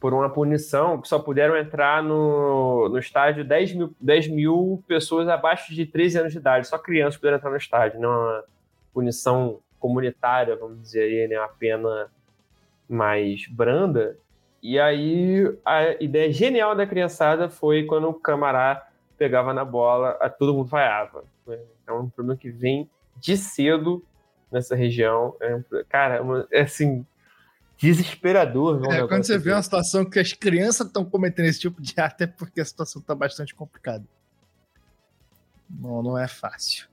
por uma punição que só puderam entrar no, no estádio 10 mil, 10 mil pessoas abaixo de 13 anos de idade. Só crianças puderam entrar no estádio. Não é uma punição comunitária, vamos dizer aí, né? Uma pena mais branda. E aí a ideia genial da criançada foi quando o Camará pegava na bola, a todo mundo vaiava. É um problema que vem de cedo nessa região. É, cara, é assim, desesperador. É, quando você vê uma situação que as crianças estão cometendo esse tipo de ato, é porque a situação está bastante complicada. Não, não é fácil.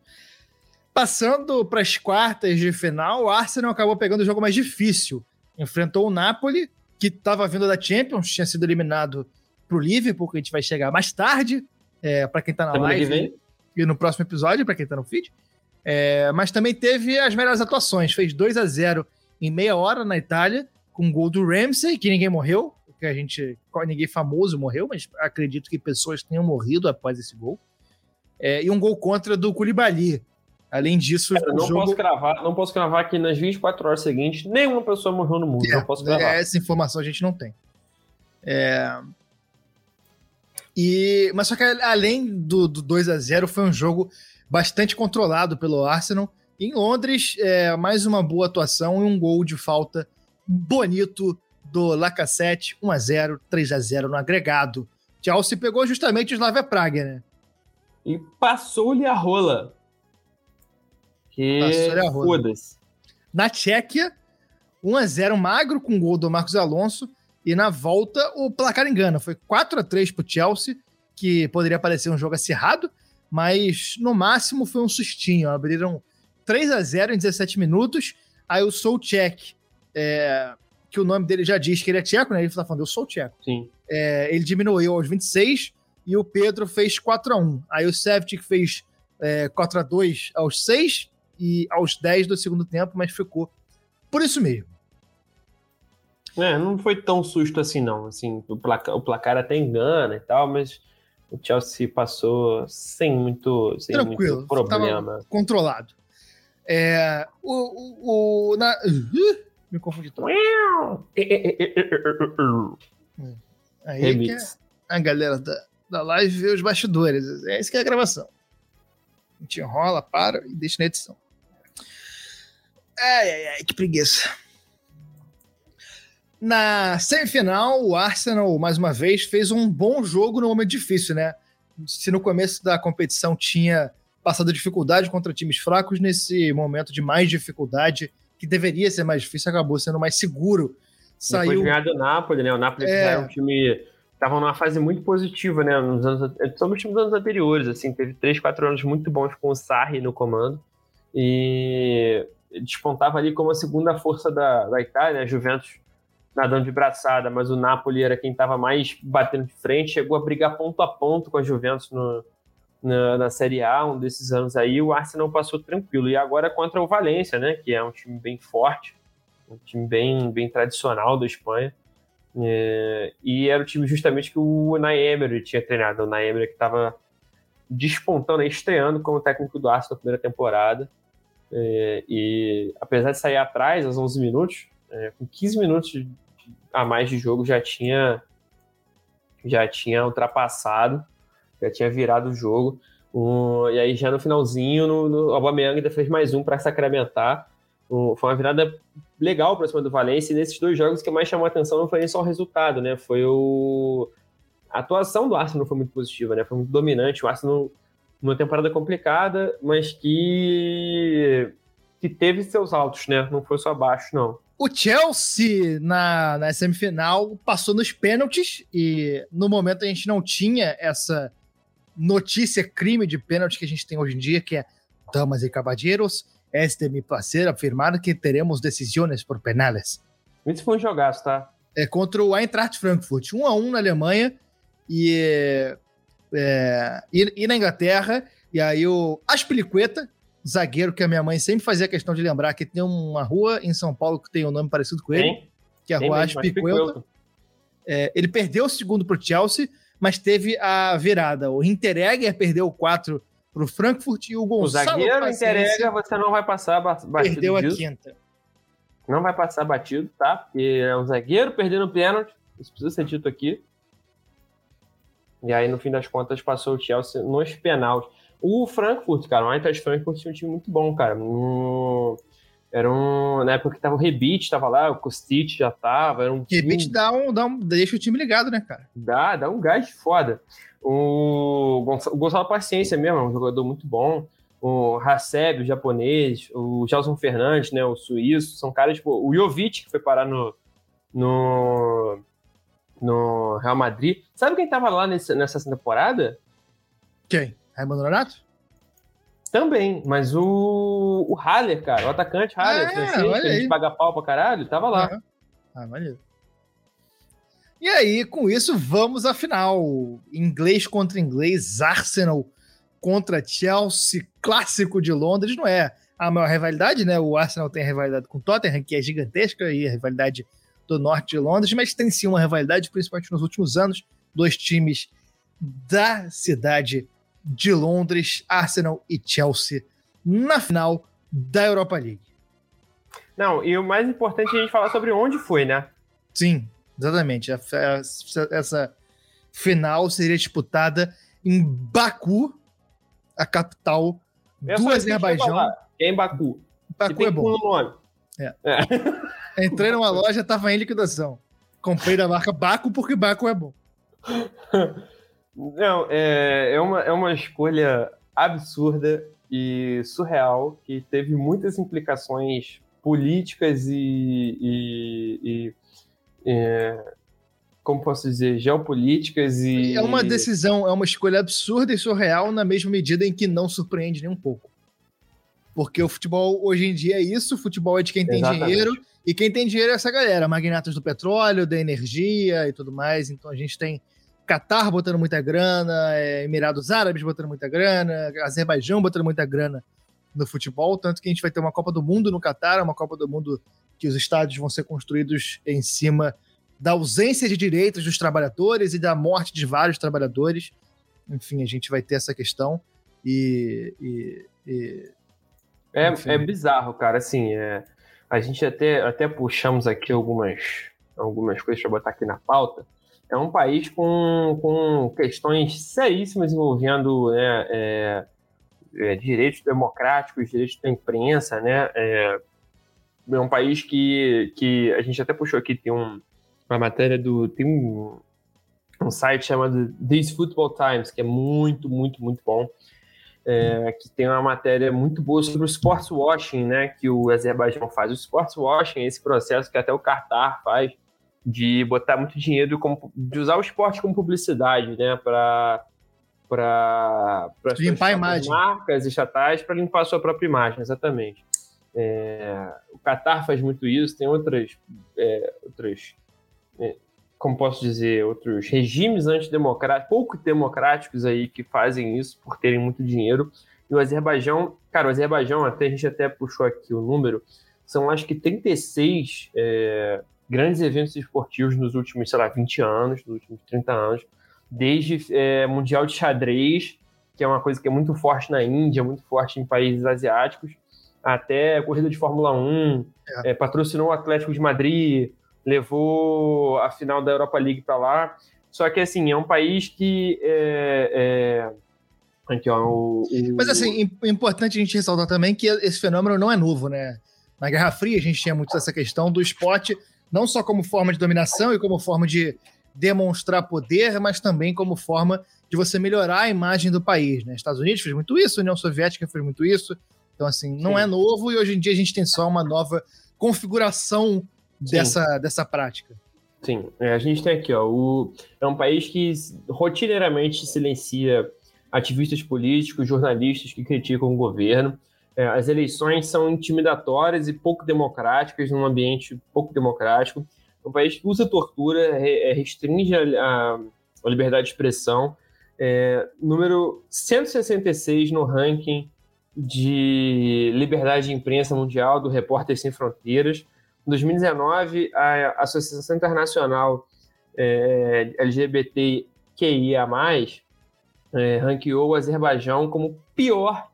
Passando para as quartas de final, o Arsenal acabou pegando o jogo mais difícil. Enfrentou o Napoli, que estava vindo da Champions, tinha sido eliminado para o Liverpool, que a gente vai chegar mais tarde, é, para quem está na Semana live e no próximo episódio, para quem está no feed. É, mas também teve as melhores atuações. Fez 2 a 0 em meia hora na Itália com o gol do Ramsey, que ninguém morreu, que a gente. Ninguém famoso morreu, mas acredito que pessoas tenham morrido após esse gol. É, e um gol contra do Koulibaly. Além disso, Cara, não, jogo... posso cravar, não posso cravar que nas 24 horas seguintes nenhuma pessoa morreu no mundo. É, não posso cravar. Essa informação a gente não tem. É... E, mas só que além do, do 2 a 0 foi um jogo bastante controlado pelo Arsenal. Em Londres, é, mais uma boa atuação e um gol de falta bonito do Lacassette, 1x0, 3x0 no agregado. Chelsea pegou justamente o Slavia Praga, né? E passou-lhe a rola. Que passou-lhe a rola. Foda-se. Na Tchequia, 1x0 magro com o gol do Marcos Alonso. E na volta, o placar engana. Foi 4 x 3 pro Chelsea, que poderia parecer um jogo acirrado, mas no máximo foi um sustinho. Abriram 3 x 0 em 17 minutos. Aí o Soucek é, que o nome dele já diz que ele é tcheco, né? Ele tá falando, eu sou tcheco. Sim. É, ele diminuiu aos 26 e o Pedro fez 4 a 1 Aí o Sevtic fez é, 4 a 2 aos 6 e aos 10 do segundo tempo, mas ficou por isso mesmo. É, não foi tão susto assim, não. Assim, o placar, o placar até engana e tal, mas o Chelsea passou sem muito, sem Tranquilo, muito problema. Controlado. É, o, o, o na, me confundi todo. Aí que a galera da, da live vê os bastidores. É isso que é a gravação. A gente enrola, para e deixa na edição. Ai, ai, ai, que preguiça. Na semifinal, o Arsenal, mais uma vez, fez um bom jogo no momento difícil, né? Se no começo da competição tinha passado dificuldade contra times fracos, nesse momento de mais dificuldade, que deveria ser mais difícil, acabou sendo mais seguro. Saiu... Depois ganhar do Napoli, né? O Napoli é... era um time estava numa fase muito positiva, né? Nos anos, sobre os times dos anos anteriores, assim, teve três, quatro anos muito bons com o Sarri no comando e despontava ali como a segunda força da, da Itália, né? Juventus nadando de braçada, mas o Napoli era quem estava mais batendo de frente, chegou a brigar ponto a ponto com a Juventus no, na, na, Série A, um desses anos aí, o Arsenal passou tranquilo. E agora contra o Valência, né, que é um time bem forte, um time bem, bem tradicional da Espanha. É, e era o time justamente que o Unai tinha treinado, o Unai que estava despontando, estreando como técnico do Arsenal na primeira temporada. É, e apesar de sair atrás aos 11 minutos, é, com 15 minutos a mais de jogo já tinha já tinha ultrapassado, já tinha virado o jogo. Um, e aí já no finalzinho, no, no, o Aubameyang ainda fez mais um para sacramentar. Um, foi uma virada legal para cima do Valência. E nesses dois jogos que mais chamou a atenção não foi nem só o resultado, né? Foi o a atuação do Arsenal foi muito positiva, né? Foi muito dominante. O Arsenal numa temporada complicada, mas que que teve seus altos, né? Não foi só abaixo, não. O Chelsea, na, na semifinal, passou nos pênaltis e no momento a gente não tinha essa notícia crime de pênalti que a gente tem hoje em dia, que é damas e caballeros, este é mi placer afirmar que teremos decisões por penales. Isso foi um jogaço, tá? É contra o Eintracht Frankfurt, 1 um a 1 um na Alemanha e, é, e, e, na Inglaterra, e aí o Aspilicueta, zagueiro que a minha mãe sempre fazia questão de lembrar que tem uma rua em São Paulo que tem um nome parecido com ele, tem, que é a rua Aspilicueta. É, ele perdeu o segundo para o Chelsea, mas teve a virada. O Hinteregger perdeu o 4 para o Frankfurt e o Gonçalo O zagueiro Hinteregger você não vai passar batido Perdeu disso. a quinta. Não vai passar batido, tá? Porque é um zagueiro perdendo pênalti. Isso precisa ser dito aqui. E aí, no fim das contas, passou o Chelsea nos penaltis. O Frankfurt, cara, o Eintracht Frankfurt tinha um time muito bom, cara. Um, era um. Na época que tava o Rebite, tava lá, o Kostic já tava. Era um Rebite dá um, dá um. Deixa o time ligado, né, cara? Dá, dá um gás foda. O Gonçalo, o Gonçalo Paciência mesmo, é um jogador muito bom. O Haseb, o japonês, o Gelson Fernandes, né, o suíço, são caras, tipo, o Jovic, que foi parar no, no, no Real Madrid. Sabe quem tava lá nesse, nessa temporada? Quem? Raimundo Nonato? Também, mas o, o Haller, cara, o atacante Haller, ah, francês, que a gente paga pau pra caralho, tava lá. Ah, ah maneiro. E aí, com isso, vamos à final. Inglês contra inglês, Arsenal contra Chelsea, clássico de Londres, não é a maior rivalidade, né? O Arsenal tem a rivalidade com o Tottenham, que é gigantesca, e a rivalidade do norte de Londres, mas tem sim uma rivalidade, principalmente nos últimos anos, dois times da cidade de Londres, Arsenal e Chelsea, na final da Europa League. Não, e o mais importante é a gente falar sobre onde foi, né? Sim, exatamente. Essa final seria disputada em Baku, a capital do Azerbaijão. É em Baku. Baku é bom. Nome. É. é. Entrei numa loja, tava em liquidação. Comprei da marca Baku porque Baku é bom. Não, é, é, uma, é uma escolha absurda e surreal que teve muitas implicações políticas e, e, e é, como posso dizer, geopolíticas e. É uma decisão, é uma escolha absurda e surreal na mesma medida em que não surpreende nem um pouco. Porque o futebol hoje em dia é isso, o futebol é de quem tem Exatamente. dinheiro, e quem tem dinheiro é essa galera, magnatas do petróleo, da energia e tudo mais. Então a gente tem Catar botando muita grana, é, Emirados Árabes botando muita grana, Azerbaijão botando muita grana no futebol, tanto que a gente vai ter uma Copa do Mundo no Catar, uma Copa do Mundo que os estádios vão ser construídos em cima da ausência de direitos dos trabalhadores e da morte de vários trabalhadores. Enfim, a gente vai ter essa questão e. e, e é, é bizarro, cara. Assim, é, a gente até, até puxamos aqui algumas, algumas coisas para botar aqui na pauta é um país com, com questões seríssimas envolvendo né, é, é, direitos democráticos, direitos da imprensa, né? É, é, um país que, que a gente até puxou aqui, tem um, a matéria do. Tem um, um site chamado These Football Times, que é muito, muito, muito bom. É, que tem uma matéria muito boa sobre o sports washing, né, que o Azerbaijão faz. O sports washing é esse processo que até o Qatar faz de botar muito dinheiro, como, de usar o esporte como publicidade, né, para para limpar a imagem. marcas estatais para limpar a sua própria imagem, exatamente. É, o Qatar faz muito isso, tem outras, é, outras é, como posso dizer, outros regimes antidemocráticos, pouco democráticos aí que fazem isso por terem muito dinheiro. E o Azerbaijão, cara, o Azerbaijão, até a gente até puxou aqui o número, são acho que 36 é, grandes eventos esportivos nos últimos, sei lá, 20 anos, nos últimos 30 anos, desde é, Mundial de Xadrez, que é uma coisa que é muito forte na Índia, muito forte em países asiáticos, até corrida de Fórmula 1, é. É, patrocinou o Atlético de Madrid, levou a final da Europa League para lá. Só que, assim, é um país que. É, é... Aqui, ó, o, o... Mas, assim, é importante a gente ressaltar também que esse fenômeno não é novo, né? Na Guerra Fria, a gente tinha muito essa questão do esporte, não só como forma de dominação e como forma de demonstrar poder, mas também como forma de você melhorar a imagem do país, né? Estados Unidos fez muito isso, União Soviética fez muito isso. Então, assim, não Sim. é novo e hoje em dia a gente tem só uma nova configuração dessa, dessa prática. Sim, é, a gente tem aqui, ó, o, é um país que rotineiramente silencia ativistas políticos, jornalistas que criticam o governo. É, as eleições são intimidatórias e pouco democráticas, num ambiente pouco democrático. Um país que usa tortura, é, restringe a, a, liberdade de expressão. É, número 166 no ranking de liberdade de imprensa mundial do Repórter Sem Fronteiras. Em 2019, a Associação Internacional é, LGBTQIA+, é, ranqueou o Azerbaijão como pior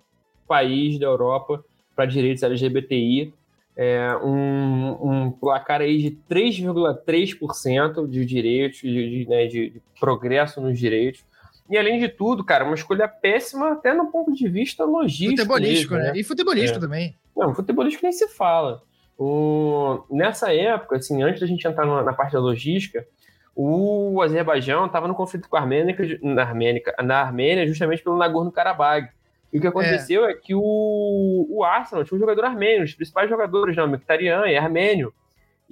país da Europa para direitos LGBTI, é, um, um, placar aí de 3,3% de direitos, de, de, né, de, de, progresso nos direitos. E além de tudo, cara, uma escolha péssima até no ponto de vista logístico. Futebolístico, mesmo, né? E futebolístico é. também. Não, futebolístico nem se fala. O, nessa época, assim, antes da gente entrar na, na parte da logística, o Azerbaijão estava no conflito com a Armênia, na, Armênia, na Armênia justamente pelo Nagorno-Karabakh. E o que aconteceu é, é que o, o Arsenal tinha um jogador armênio, os principais jogadores, né, o Mkhitaryan, é armênio.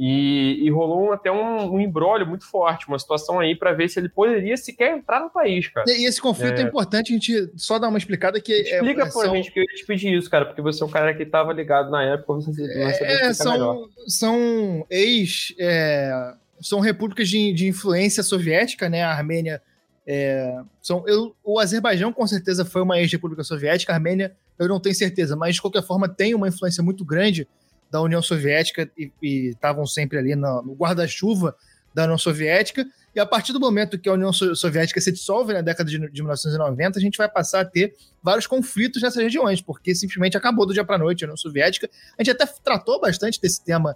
E, e rolou até um, um embrólio muito forte, uma situação aí para ver se ele poderia sequer entrar no país, cara. E esse conflito é, é importante a gente só dar uma explicada que. É, Explica é, pra são... gente que eu ia te pedir isso, cara, porque você é um cara que estava ligado na época, você, você é, são, melhor. são ex. É, são repúblicas de, de influência soviética, né? A Armênia. É, são, eu, o Azerbaijão com certeza foi uma ex-república soviética, a Armênia eu não tenho certeza, mas de qualquer forma tem uma influência muito grande da União Soviética e estavam sempre ali no, no guarda-chuva da União Soviética. E a partir do momento que a União Soviética se dissolve na década de, de 1990, a gente vai passar a ter vários conflitos nessas regiões, porque simplesmente acabou do dia para noite a União Soviética. A gente até tratou bastante desse tema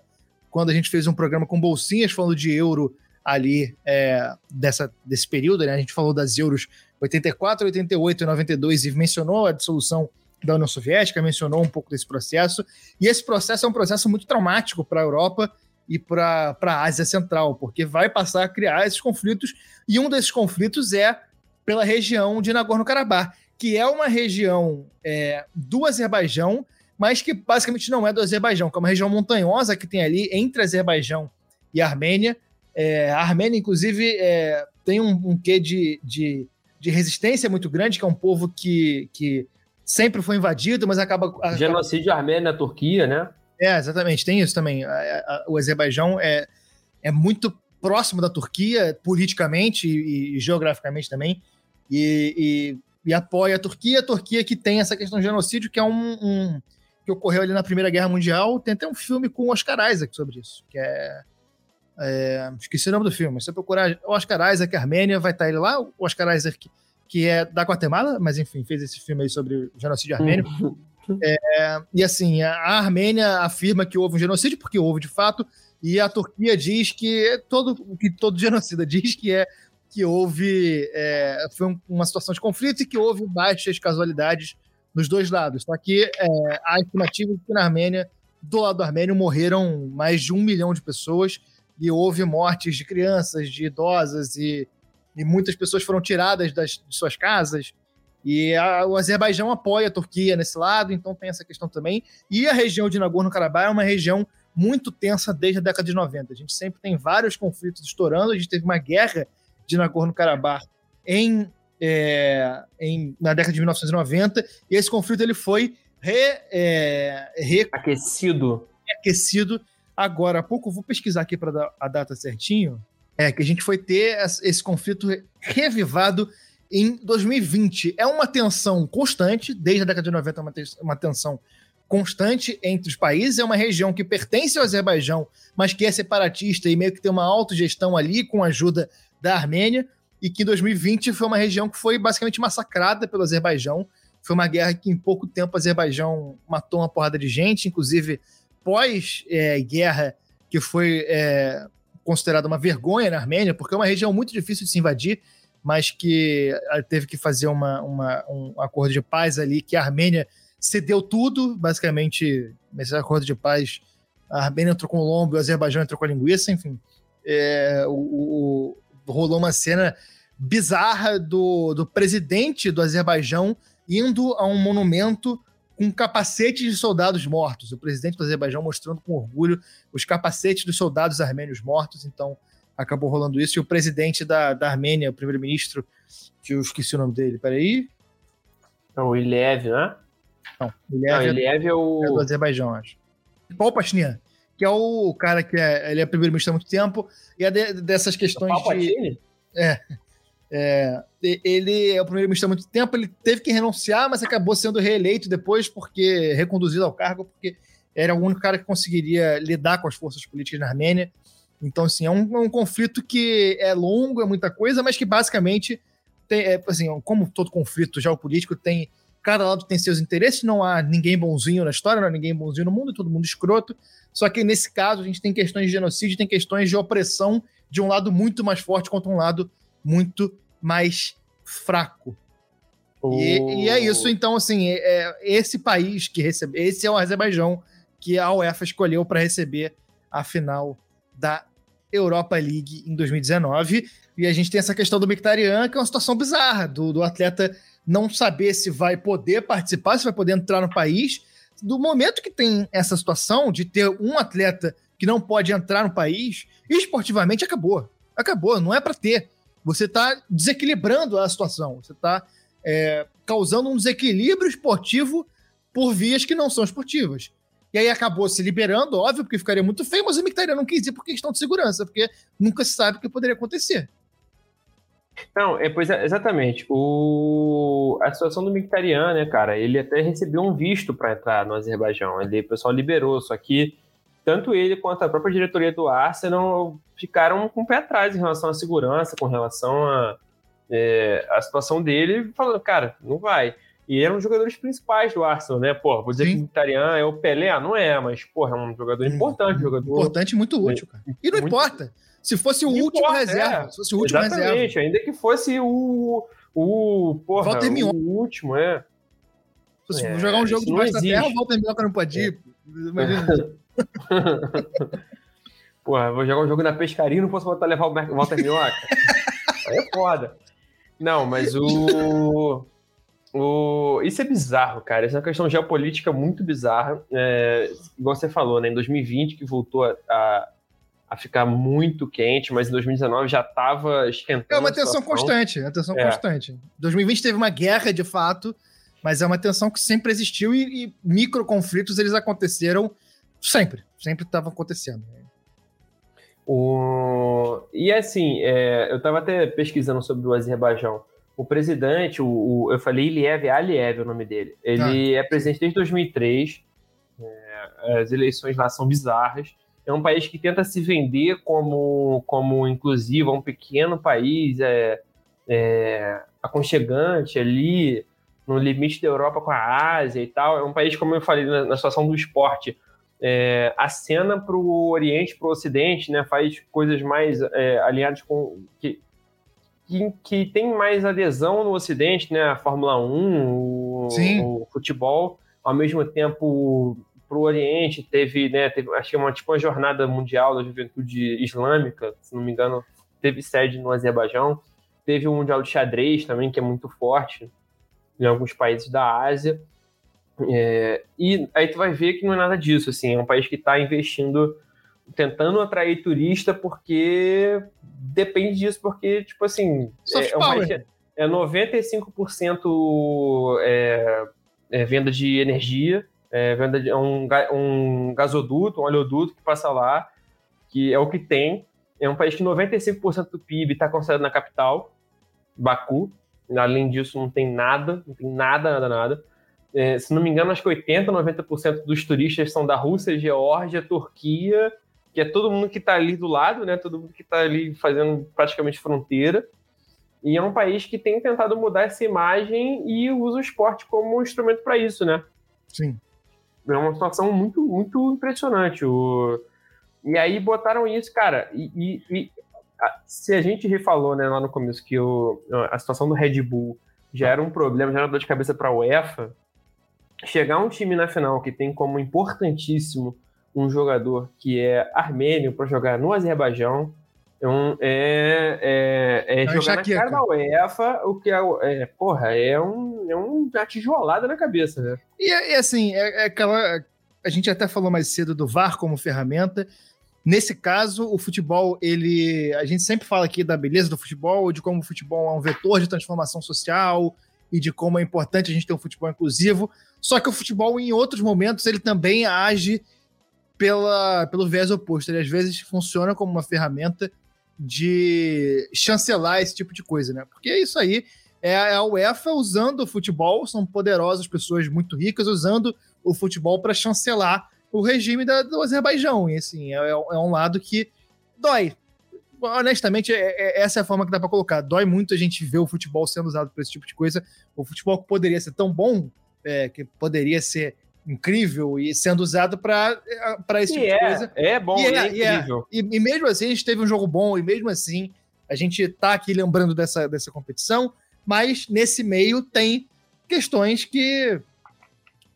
quando a gente fez um programa com bolsinhas falando de euro ali é, dessa, desse período, né? A gente falou das euros 84, 88 e 92 e mencionou a dissolução da União Soviética, mencionou um pouco desse processo. E esse processo é um processo muito traumático para a Europa e para a Ásia Central, porque vai passar a criar esses conflitos, e um desses conflitos é pela região de Nagorno-Karabakh, que é uma região é, do Azerbaijão, mas que basicamente não é do Azerbaijão, que é uma região montanhosa que tem ali entre Azerbaijão e Armênia. É, a Armênia, inclusive, é, tem um, um quê de, de, de, resistência muito grande, que é um povo que, que sempre foi invadido, mas acaba. acaba... Genocídio armênio na Turquia, né? É, exatamente, tem isso também. O Azerbaijão é, é muito próximo da Turquia, politicamente e, e geograficamente também, e, e, e, apoia a Turquia. A Turquia que tem essa questão de genocídio, que é um, um, que ocorreu ali na Primeira Guerra Mundial. Tem até um filme com Oscar Isaac sobre isso, que é. É esqueci o nome do filme. Se você procurar Oscar Isaac Armênia, vai estar ele lá. O Oscar Isaac que é da Guatemala, mas enfim, fez esse filme aí sobre o genocídio armênio. Uhum. É, e assim, a Armênia afirma que houve um genocídio, porque houve de fato, e a Turquia diz que todo que todo genocida diz que é que houve é, foi uma situação de conflito e que houve baixas casualidades nos dois lados. Só que é, a estimativa é que na Armênia, do lado do armênio, morreram mais de um milhão de pessoas e houve mortes de crianças, de idosas e, e muitas pessoas foram tiradas das, de suas casas. E a, o Azerbaijão apoia a Turquia nesse lado, então tem essa questão também. E a região de Nagorno-Karabakh é uma região muito tensa desde a década de 90. A gente sempre tem vários conflitos estourando. A gente teve uma guerra de Nagorno-Karabakh em, é, em, na década de 1990, e esse conflito ele foi re, é, re... aquecido. aquecido. Agora, há pouco, vou pesquisar aqui para dar a data certinho. É que a gente foi ter esse conflito revivado em 2020. É uma tensão constante, desde a década de 90, uma, uma tensão constante entre os países. É uma região que pertence ao Azerbaijão, mas que é separatista e meio que tem uma autogestão ali com a ajuda da Armênia. E que em 2020 foi uma região que foi basicamente massacrada pelo Azerbaijão. Foi uma guerra que em pouco tempo o Azerbaijão matou uma porrada de gente, inclusive pós-guerra, é, que foi é, considerada uma vergonha na Armênia, porque é uma região muito difícil de se invadir mas que eh, teve que fazer uma, uma, um acordo de paz ali, que a Armênia cedeu tudo, basicamente, nesse acordo de paz, a Armênia entrou com o lombo, o Azerbaijão entrou com a linguiça, enfim. É, o, o, rolou uma cena bizarra do, do presidente do Azerbaijão indo a um monumento com capacetes de soldados mortos. O presidente do Azerbaijão mostrando com orgulho os capacetes dos soldados armênios mortos. Então, acabou rolando isso. E o presidente da, da Armênia, o primeiro-ministro, que eu esqueci o nome dele, peraí. Não, o Iliev, né? Não, Iliev, Não, Iliev é, o... é do Azerbaijão, acho. Paul Pashinian, que é o cara que é, ele é primeiro-ministro há muito tempo, e é de, dessas questões Paul de... É, é, ele é o primeiro-ministro há muito tempo, ele teve que renunciar, mas acabou sendo reeleito depois, porque reconduzido ao cargo, porque era o único cara que conseguiria lidar com as forças políticas na Armênia. Então, assim, é um, é um conflito que é longo, é muita coisa, mas que basicamente tem, é, assim, como todo conflito geopolítico tem. Cada lado tem seus interesses, não há ninguém bonzinho na história, não há ninguém bonzinho no mundo, todo mundo escroto. Só que nesse caso a gente tem questões de genocídio, tem questões de opressão de um lado muito mais forte contra um lado muito mais fraco. Oh. E, e, é isso, então, assim, é, é, esse país que recebe, esse é o Azerbaijão que a UEFA escolheu para receber a final da Europa League em 2019. E a gente tem essa questão do Mictarian, que é uma situação bizarra, do, do atleta não saber se vai poder participar, se vai poder entrar no país. Do momento que tem essa situação de ter um atleta que não pode entrar no país, esportivamente acabou. Acabou, não é para ter. Você está desequilibrando a situação, você está é, causando um desequilíbrio esportivo por vias que não são esportivas. E aí acabou se liberando, óbvio, porque ficaria muito feio, mas o Mictarian não quis ir por questão de segurança, porque nunca se sabe o que poderia acontecer. Não, é, pois é, exatamente. O, a situação do Mictarian, né, cara, ele até recebeu um visto para entrar no Azerbaijão. Ele, o pessoal liberou, só que tanto ele quanto a própria diretoria do Arsenal ficaram com o pé atrás em relação à segurança, com relação à é, a situação dele, falando, cara, não vai. E eram os jogadores principais do Arsenal, né? Pô, vou dizer Sim. que o Mkhitaryan é o Pelé, ah, não é, mas, porra, é um jogador importante. Jogador... Importante e muito útil, cara. E não muito... importa. Se fosse o não último importa, reserva. É. Se fosse o último Exatamente, reserva. ainda que fosse o. O. Porra, Walter o último, é. Se é, jogar um jogo debaixo da terra, o Walter Minhoca não pode ir. É. porra, vou jogar um jogo na pescaria e não posso botar levar o Walter Minhoca. Aí é foda. Não, mas o. O... Isso é bizarro, cara. Isso é uma questão geopolítica muito bizarra. É, igual você falou, né? Em 2020 que voltou a, a, a ficar muito quente, mas em 2019 já estava esquentando. É uma tensão constante, é uma tensão é. constante. 2020 teve uma guerra de fato, mas é uma tensão que sempre existiu e, e micro conflitos eles aconteceram sempre, sempre estavam acontecendo. O... E assim, é, eu estava até pesquisando sobre o Azerbaijão o presidente, o, o, eu falei Iliev, Aliev é o nome dele. Ele ah. é presidente desde 2003. É, as eleições lá são bizarras. É um país que tenta se vender como, como inclusivo, é um pequeno país é, é, aconchegante ali, no limite da Europa com a Ásia e tal. É um país, como eu falei, na, na situação do esporte, é, acena para o Oriente, para o Ocidente, né, faz coisas mais é, alinhadas com. Que, que, que tem mais adesão no Ocidente, né? A Fórmula 1, o, o futebol, ao mesmo tempo o Oriente, teve, né, teve, acho que uma, tipo uma jornada mundial da juventude islâmica, se não me engano, teve sede no Azerbaijão. Teve o Mundial de Xadrez também, que é muito forte em alguns países da Ásia. É, e aí tu vai ver que não é nada disso, assim, é um país que está investindo, tentando atrair turista porque depende disso, porque, tipo assim, Soft é, é, um país, power. é 95% é, é venda de energia, é, venda de é um, um gasoduto, um oleoduto que passa lá, que é o que tem. É um país que 95% do PIB está concentrado na capital, Baku. Além disso, não tem nada, não tem nada, nada, nada. É, se não me engano, acho que 80%, 90% dos turistas são da Rússia, Geórgia, Turquia, que é todo mundo que está ali do lado, né? Todo mundo que está ali fazendo praticamente fronteira. E é um país que tem tentado mudar essa imagem e usa o esporte como um instrumento para isso, né? Sim. É uma situação muito, muito impressionante. O... E aí botaram isso, cara. E, e- e a- se a gente falou né, lá no começo que o, a situação do Red Bull já era um problema, já era dor de cabeça para a UEFA, chegar um time na final que tem como importantíssimo um jogador que é armênio para jogar no Azerbaijão é, um- é, é, é É jogar na cara da UEFA, o que é, é porra, é, um, é um- uma tijolada na cabeça, né? E, é- é assim, é, é aquela. A gente até falou mais cedo do VAR como ferramenta. Nesse caso, o futebol, ele. A gente sempre fala aqui da beleza do futebol, de como o futebol é um vetor de transformação social e de como é importante a gente ter um futebol inclusivo. Só que o futebol, em outros momentos, ele também age pela, pelo viés oposto. Ele às vezes funciona como uma ferramenta de chancelar esse tipo de coisa, né? Porque é isso aí. É a UEFA usando o futebol, são poderosas pessoas muito ricas usando o futebol para chancelar o regime da- do Azerbaijão. E assim, é, é um lado que dói. Honestamente, é- é- essa é a forma que dá para colocar. Dói muito a gente ver o futebol sendo usado para esse tipo de coisa. O futebol que poderia ser tão bom, é, que poderia ser incrível e sendo usado para esse E tipo de é, coisa. é bom, é, é, e é. incrível. E, e mesmo assim, a gente teve um jogo bom, e mesmo assim, a gente tá aqui lembrando dessa, dessa competição, mas nesse meio tem questões que.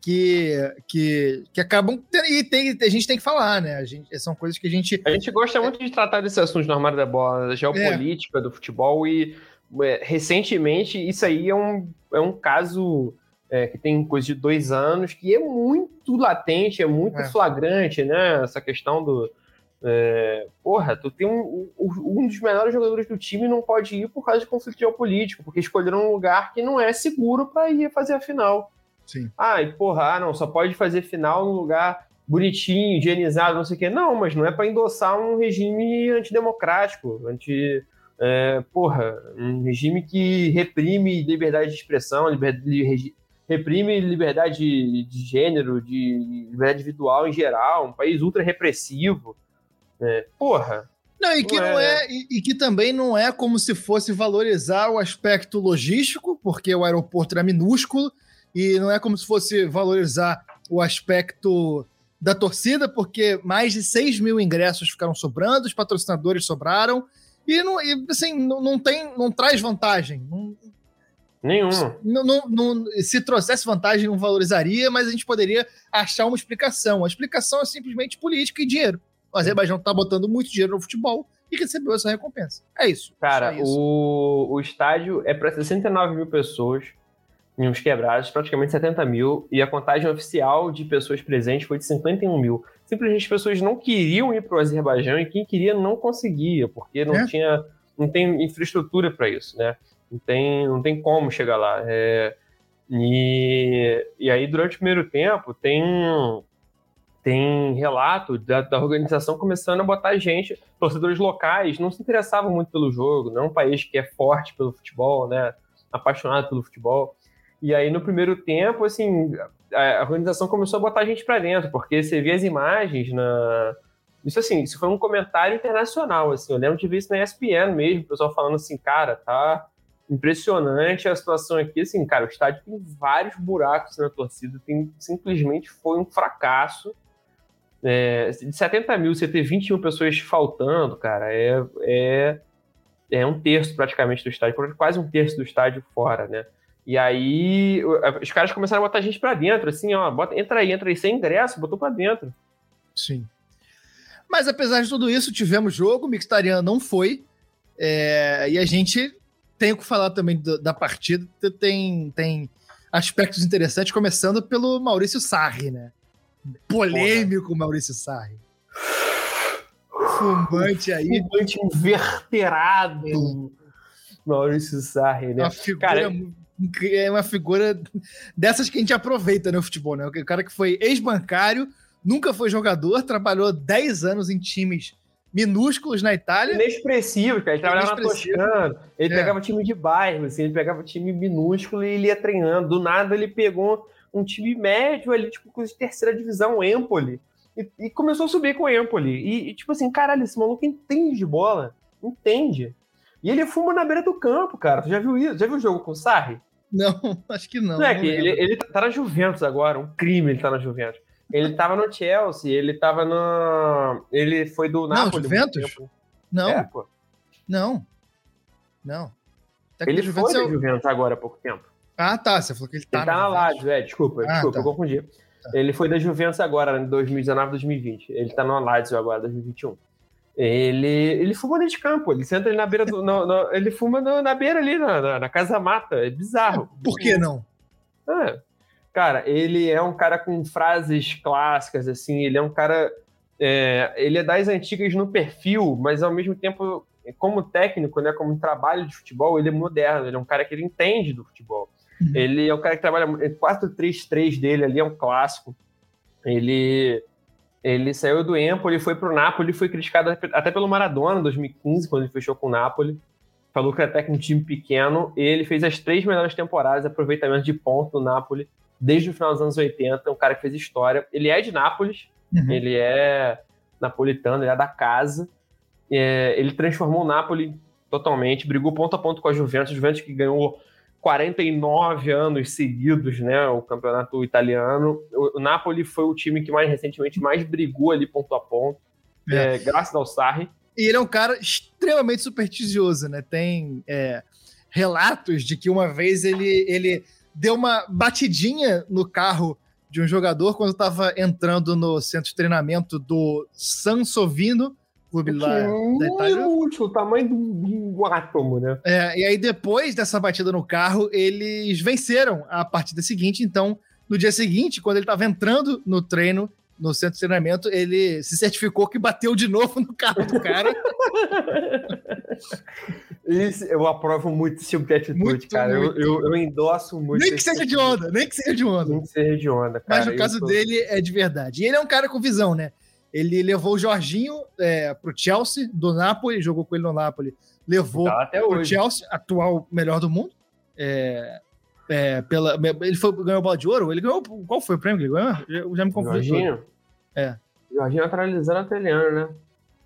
Que, que, que acabam. E tem, a gente tem que falar, né? A gente, são coisas que a gente. A gente gosta muito de tratar desses assuntos no armário da bola, da geopolítica do futebol, e é, recentemente isso aí é um, é um caso é, que tem coisa de dois anos, que é muito latente, é muito É. flagrante, né? Essa questão do. é, porra, tu tem um um dos melhores jogadores do time não pode ir por causa de conflito geopolítico, porque escolheram um lugar que não é seguro para ir fazer a final. Sim. Ah, e porra, ah, não, só pode fazer final num lugar bonitinho, higienizado, não sei o quê. Não, mas não é para endossar um regime antidemocrático, anti. é, porra, um regime que reprime liberdade de expressão, liber- li- regi- reprime liberdade de, de gênero, de liberdade individual em geral, um país ultra repressivo. É, porra, Não, e que Não não é- é, e, e que também não é como se fosse valorizar o aspecto logístico, porque o aeroporto era minúsculo, e não é como se fosse valorizar o aspecto da torcida, porque mais de 6 mil ingressos ficaram sobrando, os patrocinadores sobraram, e, não, e, assim, não, não tem, não traz vantagem. Não, nenhum. não, não- não- se trouxesse vantagem, não valorizaria, mas a gente poderia achar uma explicação. A explicação é simplesmente política e dinheiro. O Azerbaijão está botando muito dinheiro no futebol e recebeu essa recompensa. É isso. Cara, Só isso. o, o estádio é para 69 mil pessoas, em uns quebrados, praticamente 70 mil, e a contagem oficial de pessoas presentes foi de 51 mil. Simplesmente as pessoas não queriam ir para o Azerbaijão e quem queria não conseguia, porque não É. tinha, não tem infraestrutura para isso, né? Não tem, não tem como chegar lá. É, e, e aí, durante o primeiro tempo, tem, tem relato da, da organização começando a botar gente, torcedores locais, não se interessavam muito pelo jogo, não é um país que é forte pelo futebol, né? Apaixonado pelo futebol. E aí, no primeiro tempo, assim, a a organização começou a botar gente para dentro, porque você vê as imagens na. Isso assim, isso foi um comentário internacional, assim, eu lembro de ver isso na ESPN mesmo, o pessoal falando assim, cara, tá impressionante a situação aqui, assim, cara, o estádio tem vários buracos na torcida, tem, simplesmente foi um fracasso. É, de 70 mil, você ter 20 mil pessoas faltando, cara, é, é, é um terço praticamente do estádio, quase um terço do estádio fora, né? E aí os caras começaram a botar gente pra dentro, assim, ó, bota, entra aí, entra aí, sem ingresso, botou pra dentro. Sim. Mas apesar de tudo isso, tivemos jogo, o Mixtarian não foi. É, e a gente tem o que falar também do, da partida, tem, tem aspectos interessantes, começando pelo Maurício Sarri, né? Polêmico Porra. Maurício Sarri. Fumante aí. Fumante inverterado. Maurício Sarri, né? Uma figura, Cara, é uma figura dessas que a gente aproveita no futebol, né? O cara que foi ex-bancário, nunca foi jogador, trabalhou 10 anos em times minúsculos na Itália. Inexpressivo, cara. Ele trabalhava na Toscana, ele é. pegava time de bairro, assim, ele pegava time minúsculo e ele ia treinando. Do nada ele pegou um time médio ali, tipo, com terceira divisão, Empoli. E, e, começou a subir com o Empoli. E, e, tipo assim, caralho, esse maluco entende de bola. Entende. E ele fuma na beira do campo, cara. Tu já viu isso? Já viu o jogo com o Sarri? Não, acho que não. Não é não que ele, ele tá na Juventus agora, um crime ele tá na Juventus. Ele tava no Chelsea, ele tava no. Ele foi do Napoli. Não, Juventus? Não. É. Não. Não. Tá ele Juventus foi é... Juventus agora há pouco tempo. Ah, tá. Você falou que ele tá. Ele tá na Lazio, é, desculpa, ah, desculpa, tá. eu confundi. Tá. Ele foi da Juventus agora, em 2019, 2020. Ele tá no Lazio agora, 2021. Ele, ele fuma dentro de campo, ele senta ali na beira do. No, no, ele fuma no, na beira ali, na, na, na, casa mata. É bizarro. Por que não? É. Cara, ele é um cara com frases clássicas, assim, ele é um cara. É, ele é das antigas no perfil, mas ao mesmo tempo, como técnico, né, como trabalho de futebol, ele é moderno, ele é um cara que ele entende do futebol. Uhum. Ele é um cara que trabalha. 4-3-3 dele ali é um clássico. Ele ele saiu do Empoli, foi pro Napoli, foi criticado até pelo Maradona em 2015, quando ele fechou com o Napoli. Falou que era até com um time pequeno. Ele fez as três melhores temporadas aproveitamento de ponto no Napoli desde o final dos anos 80. Um cara que fez história. Ele é de Nápoles, uhum. ele é napolitano, ele é da casa. É, ele transformou o Napoli totalmente, brigou ponto a ponto com a Juventus. A Juventus que ganhou 49 anos seguidos, né, o campeonato italiano. O, o, Napoli foi o time que mais recentemente mais brigou ali ponto a ponto, é. É, graças ao Sarri. E ele é um cara extremamente supersticioso, né? Tem é, relatos de que uma vez ele, ele deu uma batidinha no carro de um jogador quando estava entrando no centro de treinamento do Sansovino, clube lá da Itália. Útil, o tamanho do átomo, né? É, e aí depois dessa batida no carro, eles venceram a partida seguinte, então no dia seguinte, quando ele estava entrando no treino, no centro de treinamento, ele se certificou que bateu de novo no carro do cara. Isso, eu aprovo muito esse tipo de atitude, muito, cara. Muito. Eu, eu, eu, endosso muito. Nem que seja de onda, nem que seja de onda. Nem que seja de onda, cara. Mas no caso tô... dele é de verdade. E ele é um cara com visão, né? Ele levou o Jorginho é, para o Chelsea, do Napoli, jogou com ele no Napoli. Levou tá para o Chelsea, atual melhor do mundo. É, é, pela, ele foi, ganhou bola de ouro? Ele ganhou. Qual foi o prêmio que ele ganhou? Eu já me confundi. Jorginho? É. Jorginho naturalizando italiano, né?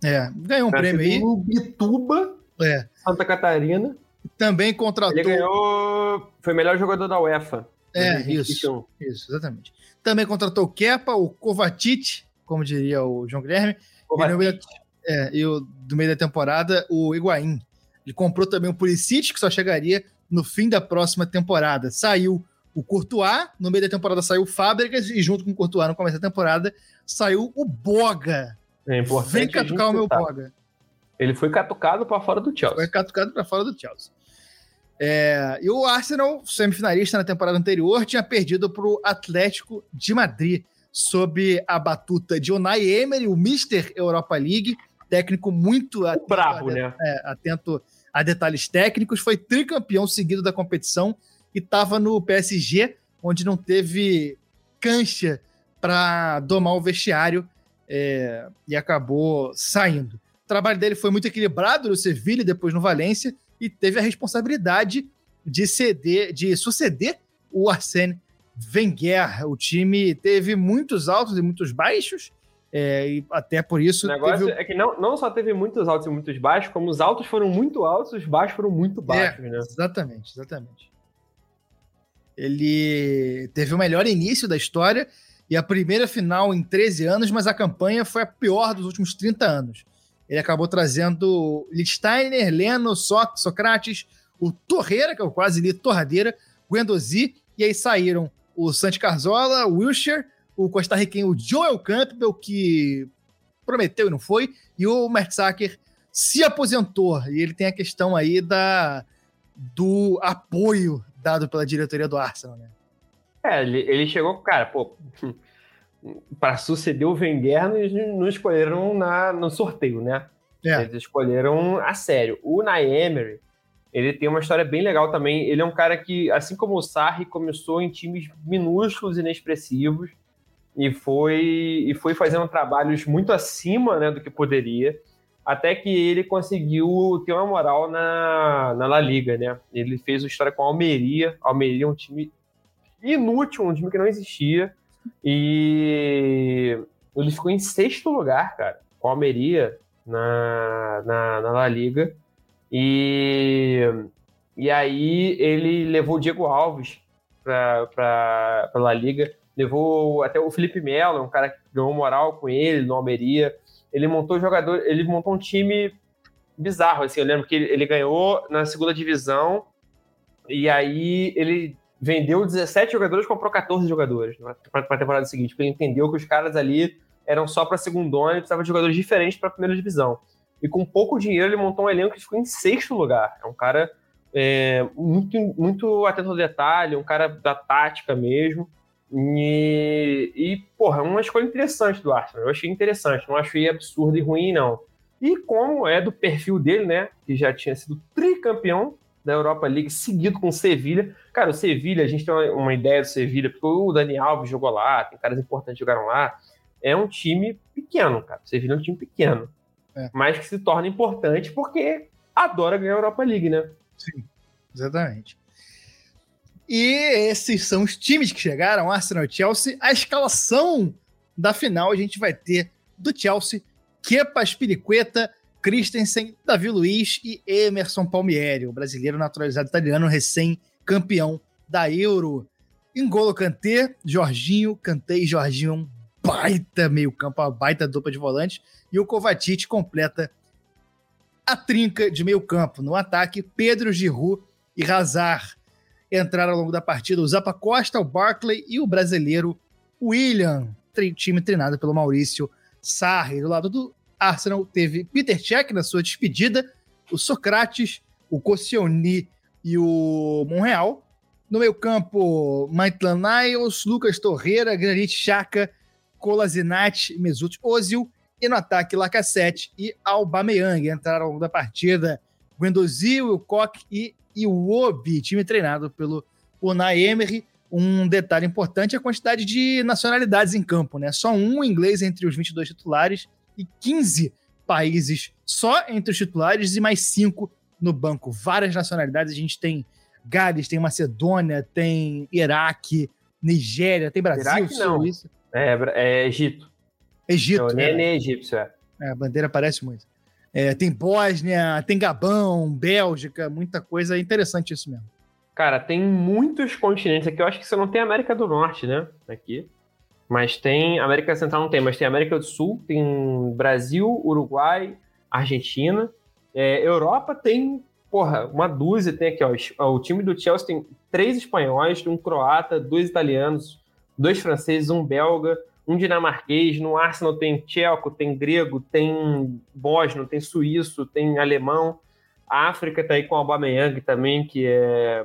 É, ganhou um prêmio aí. Bituba, é. Santa Catarina. Também contratou. Ele ganhou. Foi melhor jogador da UEFA. É, isso. Isso, exatamente. Também contratou o Kepa, o Kovacic, como diria o João Guilherme. E, no meio da, é, e o, do meio da temporada, o Higuaín. Ele comprou também o Pulisic, que só chegaria no fim da próxima temporada. Saiu o Courtois, no meio da temporada saiu o Fábricas, e junto com o Courtois, no começo da temporada, saiu o Boga. É importante Vem catucar o meu Boga. Ele foi catucado para fora do Chelsea. Foi catucado para fora do Chelsea. É, e o Arsenal, semifinalista na temporada anterior, tinha perdido para o Atlético de Madrid sob a batuta de Unai Emery, o Mister Europa League, técnico muito atento, bravo, a, né? É, atento a detalhes técnicos, foi tricampeão seguido da competição e estava no PSG, onde não teve cancha para domar o vestiário é, e acabou saindo. O trabalho dele foi muito equilibrado no Sevilha, depois no Valência, e teve a responsabilidade de ceder, de suceder o Arsène Wenger. O time teve muitos altos e muitos baixos, é, e até por isso. O negócio teve... é que não, não só teve muitos altos e muitos baixos, como os altos foram muito altos, os baixos foram muito é, baixos, é, né? Exatamente, exatamente. Ele teve o melhor início da história e a primeira final em 13 anos, mas a campanha foi a pior dos últimos 30 anos. Ele acabou trazendo Lichtsteiner, Leno, Sócrates, o Torreira, que eu quase li Torradeira, Guendouzi, e aí saíram o Santi Carzola, o Wilshire, o costarriquenho Joel Campbell, que prometeu e não foi, e o Mertzacker se aposentou. E ele tem a questão aí da, do apoio dado pela diretoria do Arsenal, né? É, ele, ele chegou, cara, pô, para suceder o Wenger, não escolheram na, no sorteio, né? É. Eles escolheram a sério. O Naemery, ele tem uma história bem legal também. Ele é um cara que, assim como o Sarri, começou em times minúsculos, inexpressivos, e foi, e foi fazendo trabalhos muito acima né, do que poderia, até que ele conseguiu ter uma moral na, na La Liga, né? Ele fez uma história com a Almeria. A Almeria é um time inútil, um time que não existia, e ele ficou em sexto lugar, cara, com a Almeria na, na, na La Liga. E, e aí ele levou o Diego Alves para a Liga, levou até o Felipe Melo, um cara que ganhou moral com ele no Almeria. Ele montou jogador, ele montou um time bizarro, assim, eu lembro que ele, ele ganhou na segunda divisão e aí ele vendeu 17 jogadores, comprou 14 jogadores para a temporada seguinte, porque ele entendeu que os caras ali eram só para segundona e precisava de jogadores diferentes para a primeira divisão. E com pouco dinheiro ele montou um elenco que ficou em sexto lugar. É um cara é, muito, muito atento ao detalhe, um cara da tática mesmo. E, e, porra, é uma escolha interessante do Arsenal. Eu achei interessante, não achei absurdo e ruim, não. E como é do perfil dele, né? Que já tinha sido tricampeão da Europa League, seguido com o Sevilha. Cara, o Sevilha, a gente tem uma, ideia do Sevilha, porque o Dani Alves jogou lá, tem caras importantes que jogaram lá é um time pequeno, cara. Você vira um time pequeno. É. Mas que se torna importante porque adora ganhar a Europa League, né? Sim, exatamente. E esses são os times que chegaram, Arsenal e Chelsea. A escalação da final a gente vai ter do Chelsea, Kepa Spiriqueta, Christensen, Davi Luiz e Emerson Palmieri, o brasileiro naturalizado italiano recém-campeão da Euro. Engolo Kanté, Jorginho, Kanté e Jorginho baita meio-campo, uma baita dupla de volantes. E o Kovacic completa a trinca de meio-campo. No ataque, Pedro Giroud e Hazard entraram ao longo da partida. O Zapa Costa, o Barkley e o brasileiro William, time treinado pelo Maurício Sarri. Do lado do Arsenal teve Peter Cech na sua despedida, o Socrates, o Koscielny e o Monreal. No meio campo, Maitland Niles, Lucas Torreira, Granite Chaka Colasinati, Mesut Ozil. E no ataque, Lacazette e Aubameyang entraram ao longo da partida. Guendouzi, Wilcock e Iwobi, time treinado pelo Unai Emery. Um detalhe importante é a quantidade de nacionalidades em campo, né? Só um inglês entre os 22 titulares e 15 países só entre os titulares e mais cinco no banco. Várias nacionalidades. A gente tem Gales, tem Macedônia, tem Iraque, Nigéria, tem Brasil, Iraque, não. É, é Egito. Egito. É, o Nene é egípcio, é. é. A bandeira parece muito. É, tem Bósnia, tem Gabão, Bélgica, muita coisa. É interessante isso mesmo. Cara, tem muitos continentes aqui. Eu acho que você não tem América do Norte, né? Aqui. Mas tem. América Central não tem, mas tem América do Sul, tem Brasil, Uruguai, Argentina. É, Europa tem, porra, uma dúzia. Tem aqui, ó. O time do Chelsea tem três espanhóis, um croata, dois italianos, dois franceses, um belga, um dinamarquês. No Arsenal tem tcheco, tem grego, tem bósnio, tem suíço, tem alemão. A África tá aí com o Aubameyang também, que é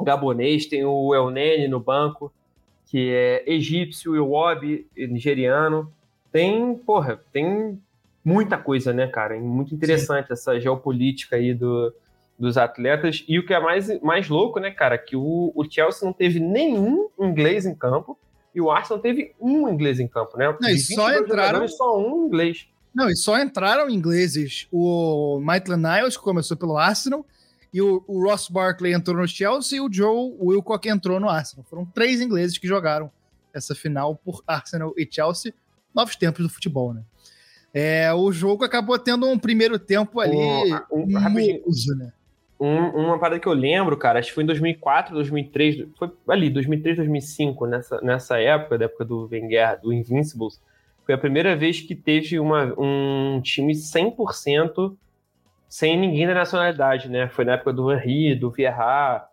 gabonês. Tem o El Nene no banco, que é egípcio, o Iwobi, nigeriano. Tem, porra, tem muita coisa, né, cara? Muito interessante Sim. essa geopolítica aí do, dos atletas. E o que é mais, mais louco, né, cara, que o, o Chelsea não teve nenhum inglês em campo e o Arsenal teve um inglês em campo, né? Não, e só entraram só um inglês. Não, e só entraram ingleses. O Maitland Niles, que começou pelo Arsenal, e o, o, Ross Barkley entrou no Chelsea e o Joe Wilcock entrou no Arsenal. Foram três ingleses que jogaram essa final por Arsenal e Chelsea. Novos tempos do futebol, né? É, o jogo acabou tendo um primeiro tempo ali um, um, né? Um, uma parada que eu lembro, cara, acho que foi em 2004, 2003, foi ali, 2003, 2005, nessa, nessa época, da época do Wenger, do Invincibles, foi a primeira vez que teve uma, um time 100% sem ninguém da nacionalidade, né? Foi na época do Henry, do Vieira,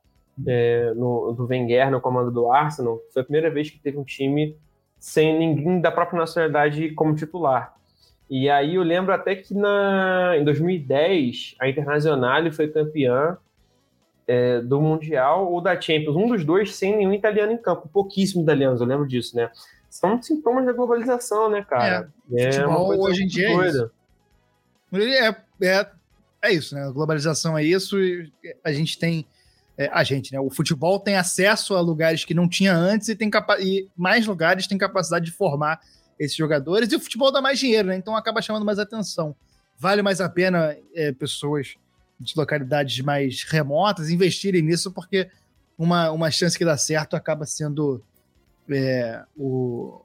é, no, do Wenger no comando do Arsenal, foi a primeira vez que teve um time sem ninguém da própria nacionalidade como titular. E aí eu lembro até que na, em 2010 a Internazionale foi campeã é, do Mundial ou da Champions, um dos dois sem nenhum italiano em campo, pouquíssimos italianos, eu lembro disso, né? São sintomas da globalização, né, cara? É, é coisa hoje em dia é isso. É, é, é isso, né? A globalização é isso e a gente tem é, a gente, né? O futebol tem acesso a lugares que não tinha antes e, tem capa e mais lugares têm capacidade de formar esses jogadores. E o futebol dá mais dinheiro, né? Então acaba chamando mais atenção. Vale mais a pena é, pessoas de localidades mais remotas investirem nisso, porque uma, uma chance que dá certo acaba sendo é, o,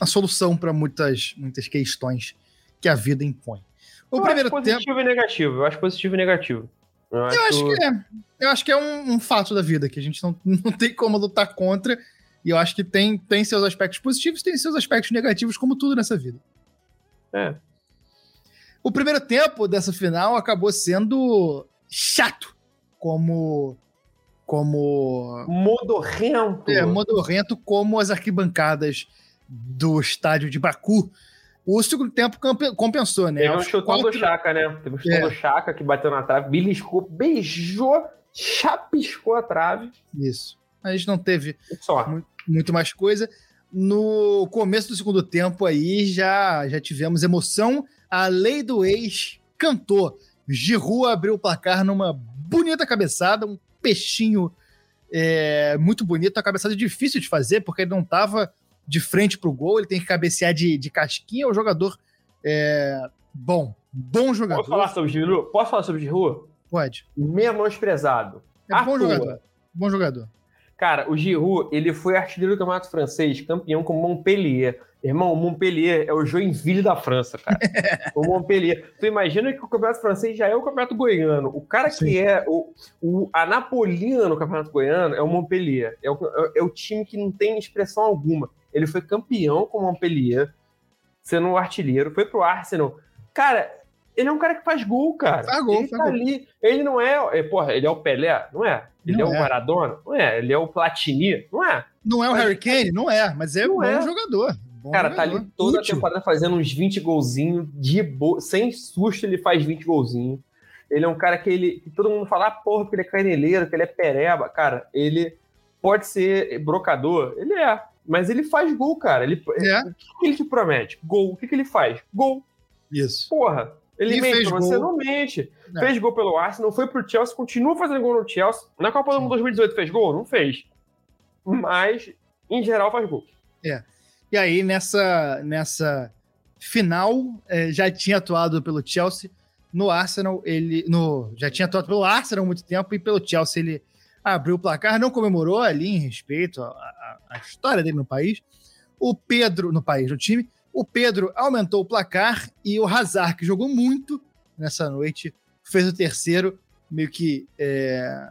a solução para muitas, muitas questões que a vida impõe. O eu primeiro acho positivo tempo... e negativo. Eu acho positivo e negativo. Eu acho, eu acho que é. Eu acho que é um, um, fato da vida que a gente não, não tem como lutar contra. E eu acho que tem, tem seus aspectos positivos tem seus aspectos negativos, como tudo nessa vida. É. O primeiro tempo dessa final acabou sendo chato, como. Como. Modorrento. É, modorrento, como as arquibancadas do estádio de Baku o segundo tempo compensou, né? Teve um chutão quatro... do Chaka, né? Teve um chutão é. do Chaka que bateu na trave, beliscou, beijou, chapiscou a trave. Isso. A gente não teve muito, muito mais coisa. No começo do segundo tempo aí já, já tivemos emoção. A lei do ex cantou. Giroud abriu o placar numa bonita cabeçada, um peixinho é, muito bonito. A cabeçada difícil de fazer, porque ele não estava de frente pro gol, ele tem que cabecear de, de casquinha, é um jogador é, bom, bom jogador. Posso falar sobre Giroud? Posso falar sobre Giroud? Pode. Menosprezado. É bom jogador. Bom jogador. Cara, o Giroud, ele foi artilheiro do Campeonato Francês, campeão com Montpellier. Irmão, o Montpellier é o Joinville da França, cara. o Montpellier. Tu imagina que o Campeonato Francês já é o Campeonato Goiano. O cara Sim. que é o, o, a Napolina no Campeonato Goiano é o Montpellier. É o, é o time que não tem expressão alguma. Ele foi campeão com o Montpellier, sendo um artilheiro, foi pro Arsenal. Cara, ele é um cara que faz gol, cara. Faz gol, ele faz tá gol. ali. Ele não é, é, porra, ele é o Pelé, não é? Ele não é, é, o Maradona, não é? Ele é o Platini, não é? Não é o mas, Harry Kane, não é, mas é um bom é. jogador. Bom cara, jogador. tá ali toda Útil. a temporada fazendo uns 20 golzinhos de bo... sem susto ele faz 20 golzinhos. Ele é um cara que ele que todo mundo fala, ah, porra, que ele é caneleiro, que ele é pereba. Cara, ele pode ser brocador, ele é. Mas ele faz gol, cara. Ele, é. O que ele te promete? Gol. O que, que ele faz? Gol. Isso. Porra. Ele e mente, você gol. não mente. É. Fez gol pelo Arsenal, foi pro Chelsea, continua fazendo gol no Chelsea. Na Copa do Mundo 2018 fez gol? Não fez. Mas, em geral, faz gol. É. E aí, nessa, nessa final, é, já tinha atuado pelo Chelsea. No Arsenal, ele. No, já tinha atuado pelo Arsenal há muito tempo e pelo Chelsea ele abriu o placar, não comemorou ali em respeito à, à história dele no país. O Pedro, no país, no time, o Pedro aumentou o placar e o Hazard, que jogou muito nessa noite, fez o terceiro, meio que é,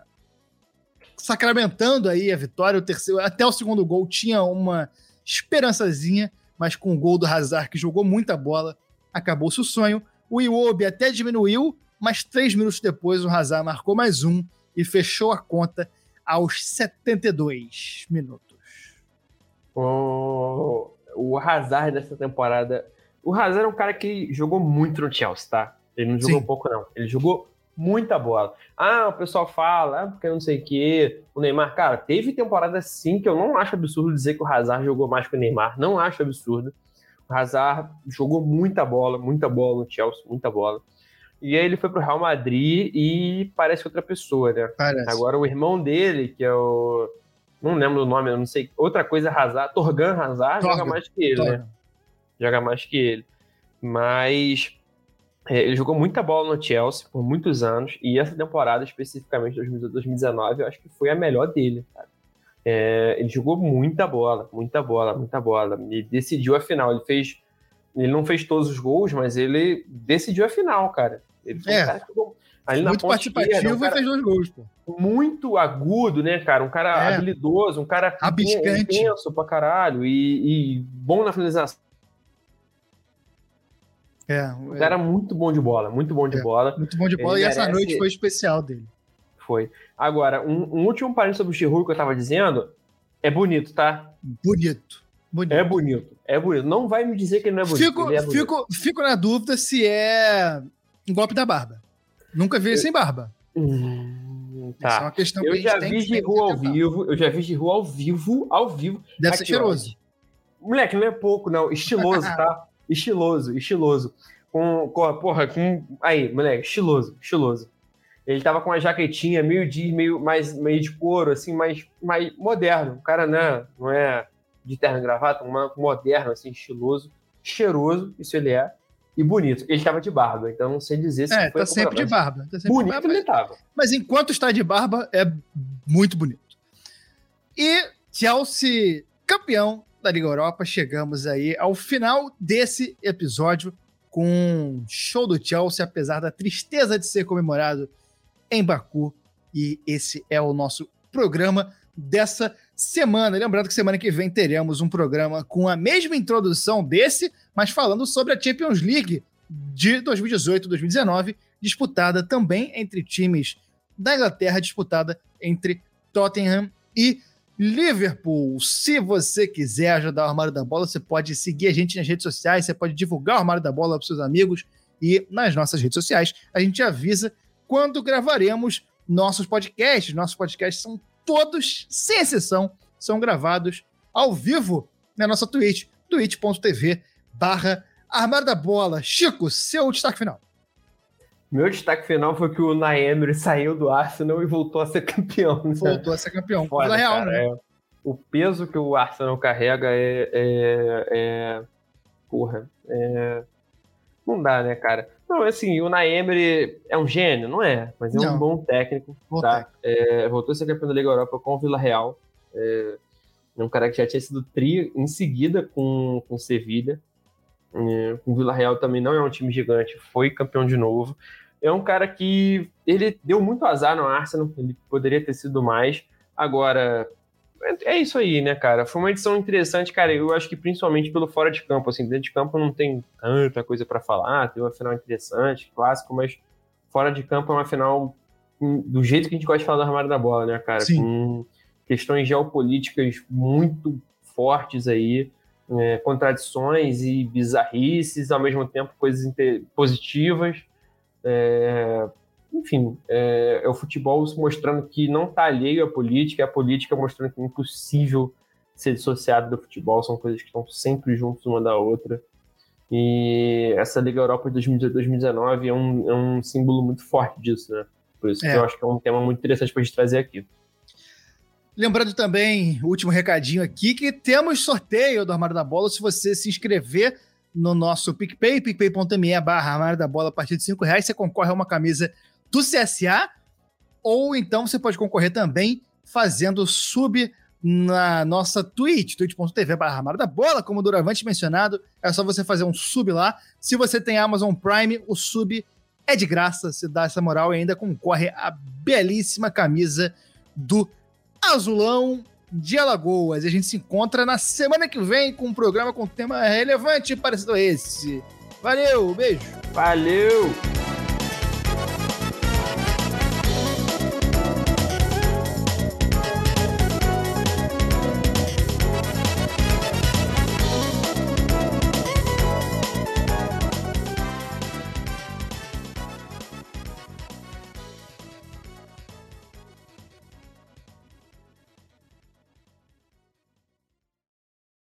sacramentando aí a vitória. O terceiro, até o segundo gol tinha uma esperançazinha, mas com o gol do Hazard, que jogou muita bola, acabou-se o sonho. O Iwobi até diminuiu, mas três minutos depois o Hazard marcou mais um e fechou a conta aos 72 minutos. O Hazard dessa temporada. O Hazard é um cara que jogou muito no Chelsea, tá? Ele não jogou Sim. pouco, não. Ele jogou muita bola. Ah, o pessoal fala, ah, porque não sei o quê. O Neymar, cara, teve temporada sim que eu não acho absurdo dizer que o Hazard jogou mais que o Neymar. Não acho absurdo. O Hazard jogou muita bola, muita bola no Chelsea, muita bola. E aí ele foi pro Real Madrid e parece outra pessoa, né? Parece. Agora o irmão dele, que é o. Não lembro o nome, não sei. Outra coisa, Hazard. Torgan Hazard Torgan. joga mais que ele, né? Torgan. né? Joga mais que ele. Mas. É, ele jogou muita bola no Chelsea por muitos anos. E essa temporada, especificamente 2019, eu acho que foi a melhor dele, cara. É, ele jogou muita bola, muita bola, muita bola. E decidiu a final. Ele fez ele não fez todos os gols, mas ele decidiu a final, cara. Ele foi é. um cara que jogou ali muito na participativo um e fez dois gols, pô. Muito agudo, né, cara? Um cara é. habilidoso, um cara Abiscante. intenso pra caralho e, e bom na finalização. É, um cara muito bom de bola, muito bom de é, bola. Muito bom de bola, ele e essa noite foi especial dele. Foi. Agora, um, um último parênteses sobre o Chirru que eu tava dizendo. É bonito, tá? Bonito. bonito. É bonito. É bonito. Não vai me dizer que ele não é bonito. Fico, é bonito. fico, fico na dúvida se é um golpe da barba. Nunca vi ele sem barba. Hum, Essa é tá. uma questão que Eu a gente já tem vi que- Giru que ao vivo. Eu já vi Giru ao vivo. Ao vivo. Deve ser cheiroso. Moleque, não é pouco, não. Estiloso, tá? Estiloso, estiloso. Com, com, porra, com. Aí, moleque, estiloso, estiloso. Ele tava com uma jaquetinha meio de, meio, mais, meio de couro, assim, mais, mais moderno. O cara, né, não é de terno e gravata, uma moderno, assim, estiloso, cheiroso, isso ele é, e bonito. Ele tava de barba, então não sei dizer se É, foi tá sempre de barba. Tá sempre de Bonito barba, ele tava. Mas enquanto está de barba, é muito bonito. E Chelsea, campeão da Liga Europa, chegamos aí ao final desse episódio com um show do Chelsea, apesar da tristeza de ser comemorado em Baku. E esse é o nosso programa dessa semana. Lembrando que semana que vem teremos um programa com a mesma introdução desse, mas falando sobre a Champions League de 2018-2019, disputada também entre times da Inglaterra, disputada entre Tottenham e Liverpool. Se você quiser ajudar o Armário da Bola, você pode seguir a gente nas redes sociais, você pode divulgar o Armário da Bola para seus amigos e nas nossas redes sociais a gente avisa quando gravaremos nossos podcasts. Nossos podcasts são todos, sem exceção, são gravados ao vivo na nossa Twitch, twitch.tv barra Armário da Bola. Chico, seu destaque final. Meu destaque final foi que o Naemery saiu do Arsenal e voltou a ser campeão. né? Voltou a ser campeão. Foda, Vila Real, cara, né? é. o peso que o Arsenal carrega é. é, é- porra. é- não dá, né, cara? Não, assim, o Naemery é um gênio, não é? Mas é Não. um bom técnico. Voltou. Tá? É, voltou a ser campeão da Liga Europa com o Vila Real. É, é um cara que já tinha sido tri em seguida com com o Sevilha. É, o Vila Real também não é um time gigante, foi campeão de novo. É um cara que ele deu muito azar no Arsenal, ele poderia ter sido mais. Agora, é é isso aí, né, cara? Foi uma edição interessante, cara. Eu acho que principalmente pelo fora de campo, assim, dentro de campo não tem tanta coisa pra falar. Teve uma final interessante, clássico, mas fora de campo é uma final do jeito que a gente gosta de falar do armário da bola, né, cara? Sim. Com questões geopolíticas muito fortes aí, é, contradições e bizarrices, ao mesmo tempo coisas positivas. É, enfim, é, é o futebol mostrando que não está alheio à política, é a política mostrando que é impossível ser dissociado do futebol, são coisas que estão sempre juntas uma da outra. E essa Liga Europa de 2018-2019 é um, é um símbolo muito forte disso, né? Por isso É. que eu acho que é um tema muito interessante para a gente trazer aqui. Lembrando também, último recadinho aqui, que temos sorteio do Armário da Bola. Se você se inscrever no nosso PicPay, picpay.me barra Armário da Bola, a partir de 5 reais, você concorre a uma camisa do CSA, ou então você pode concorrer também fazendo sub na nossa Twitch, twitch.tv barra Armário da Bola, como o Duravante mencionado, é só você fazer um sub lá. Se você tem Amazon Prime, o sub é de graça, se dá essa moral e ainda concorre a belíssima camisa do Azulão de Alagoas. E a gente se encontra na semana que vem com um programa com tema relevante parecido a esse. Valeu, beijo! Valeu!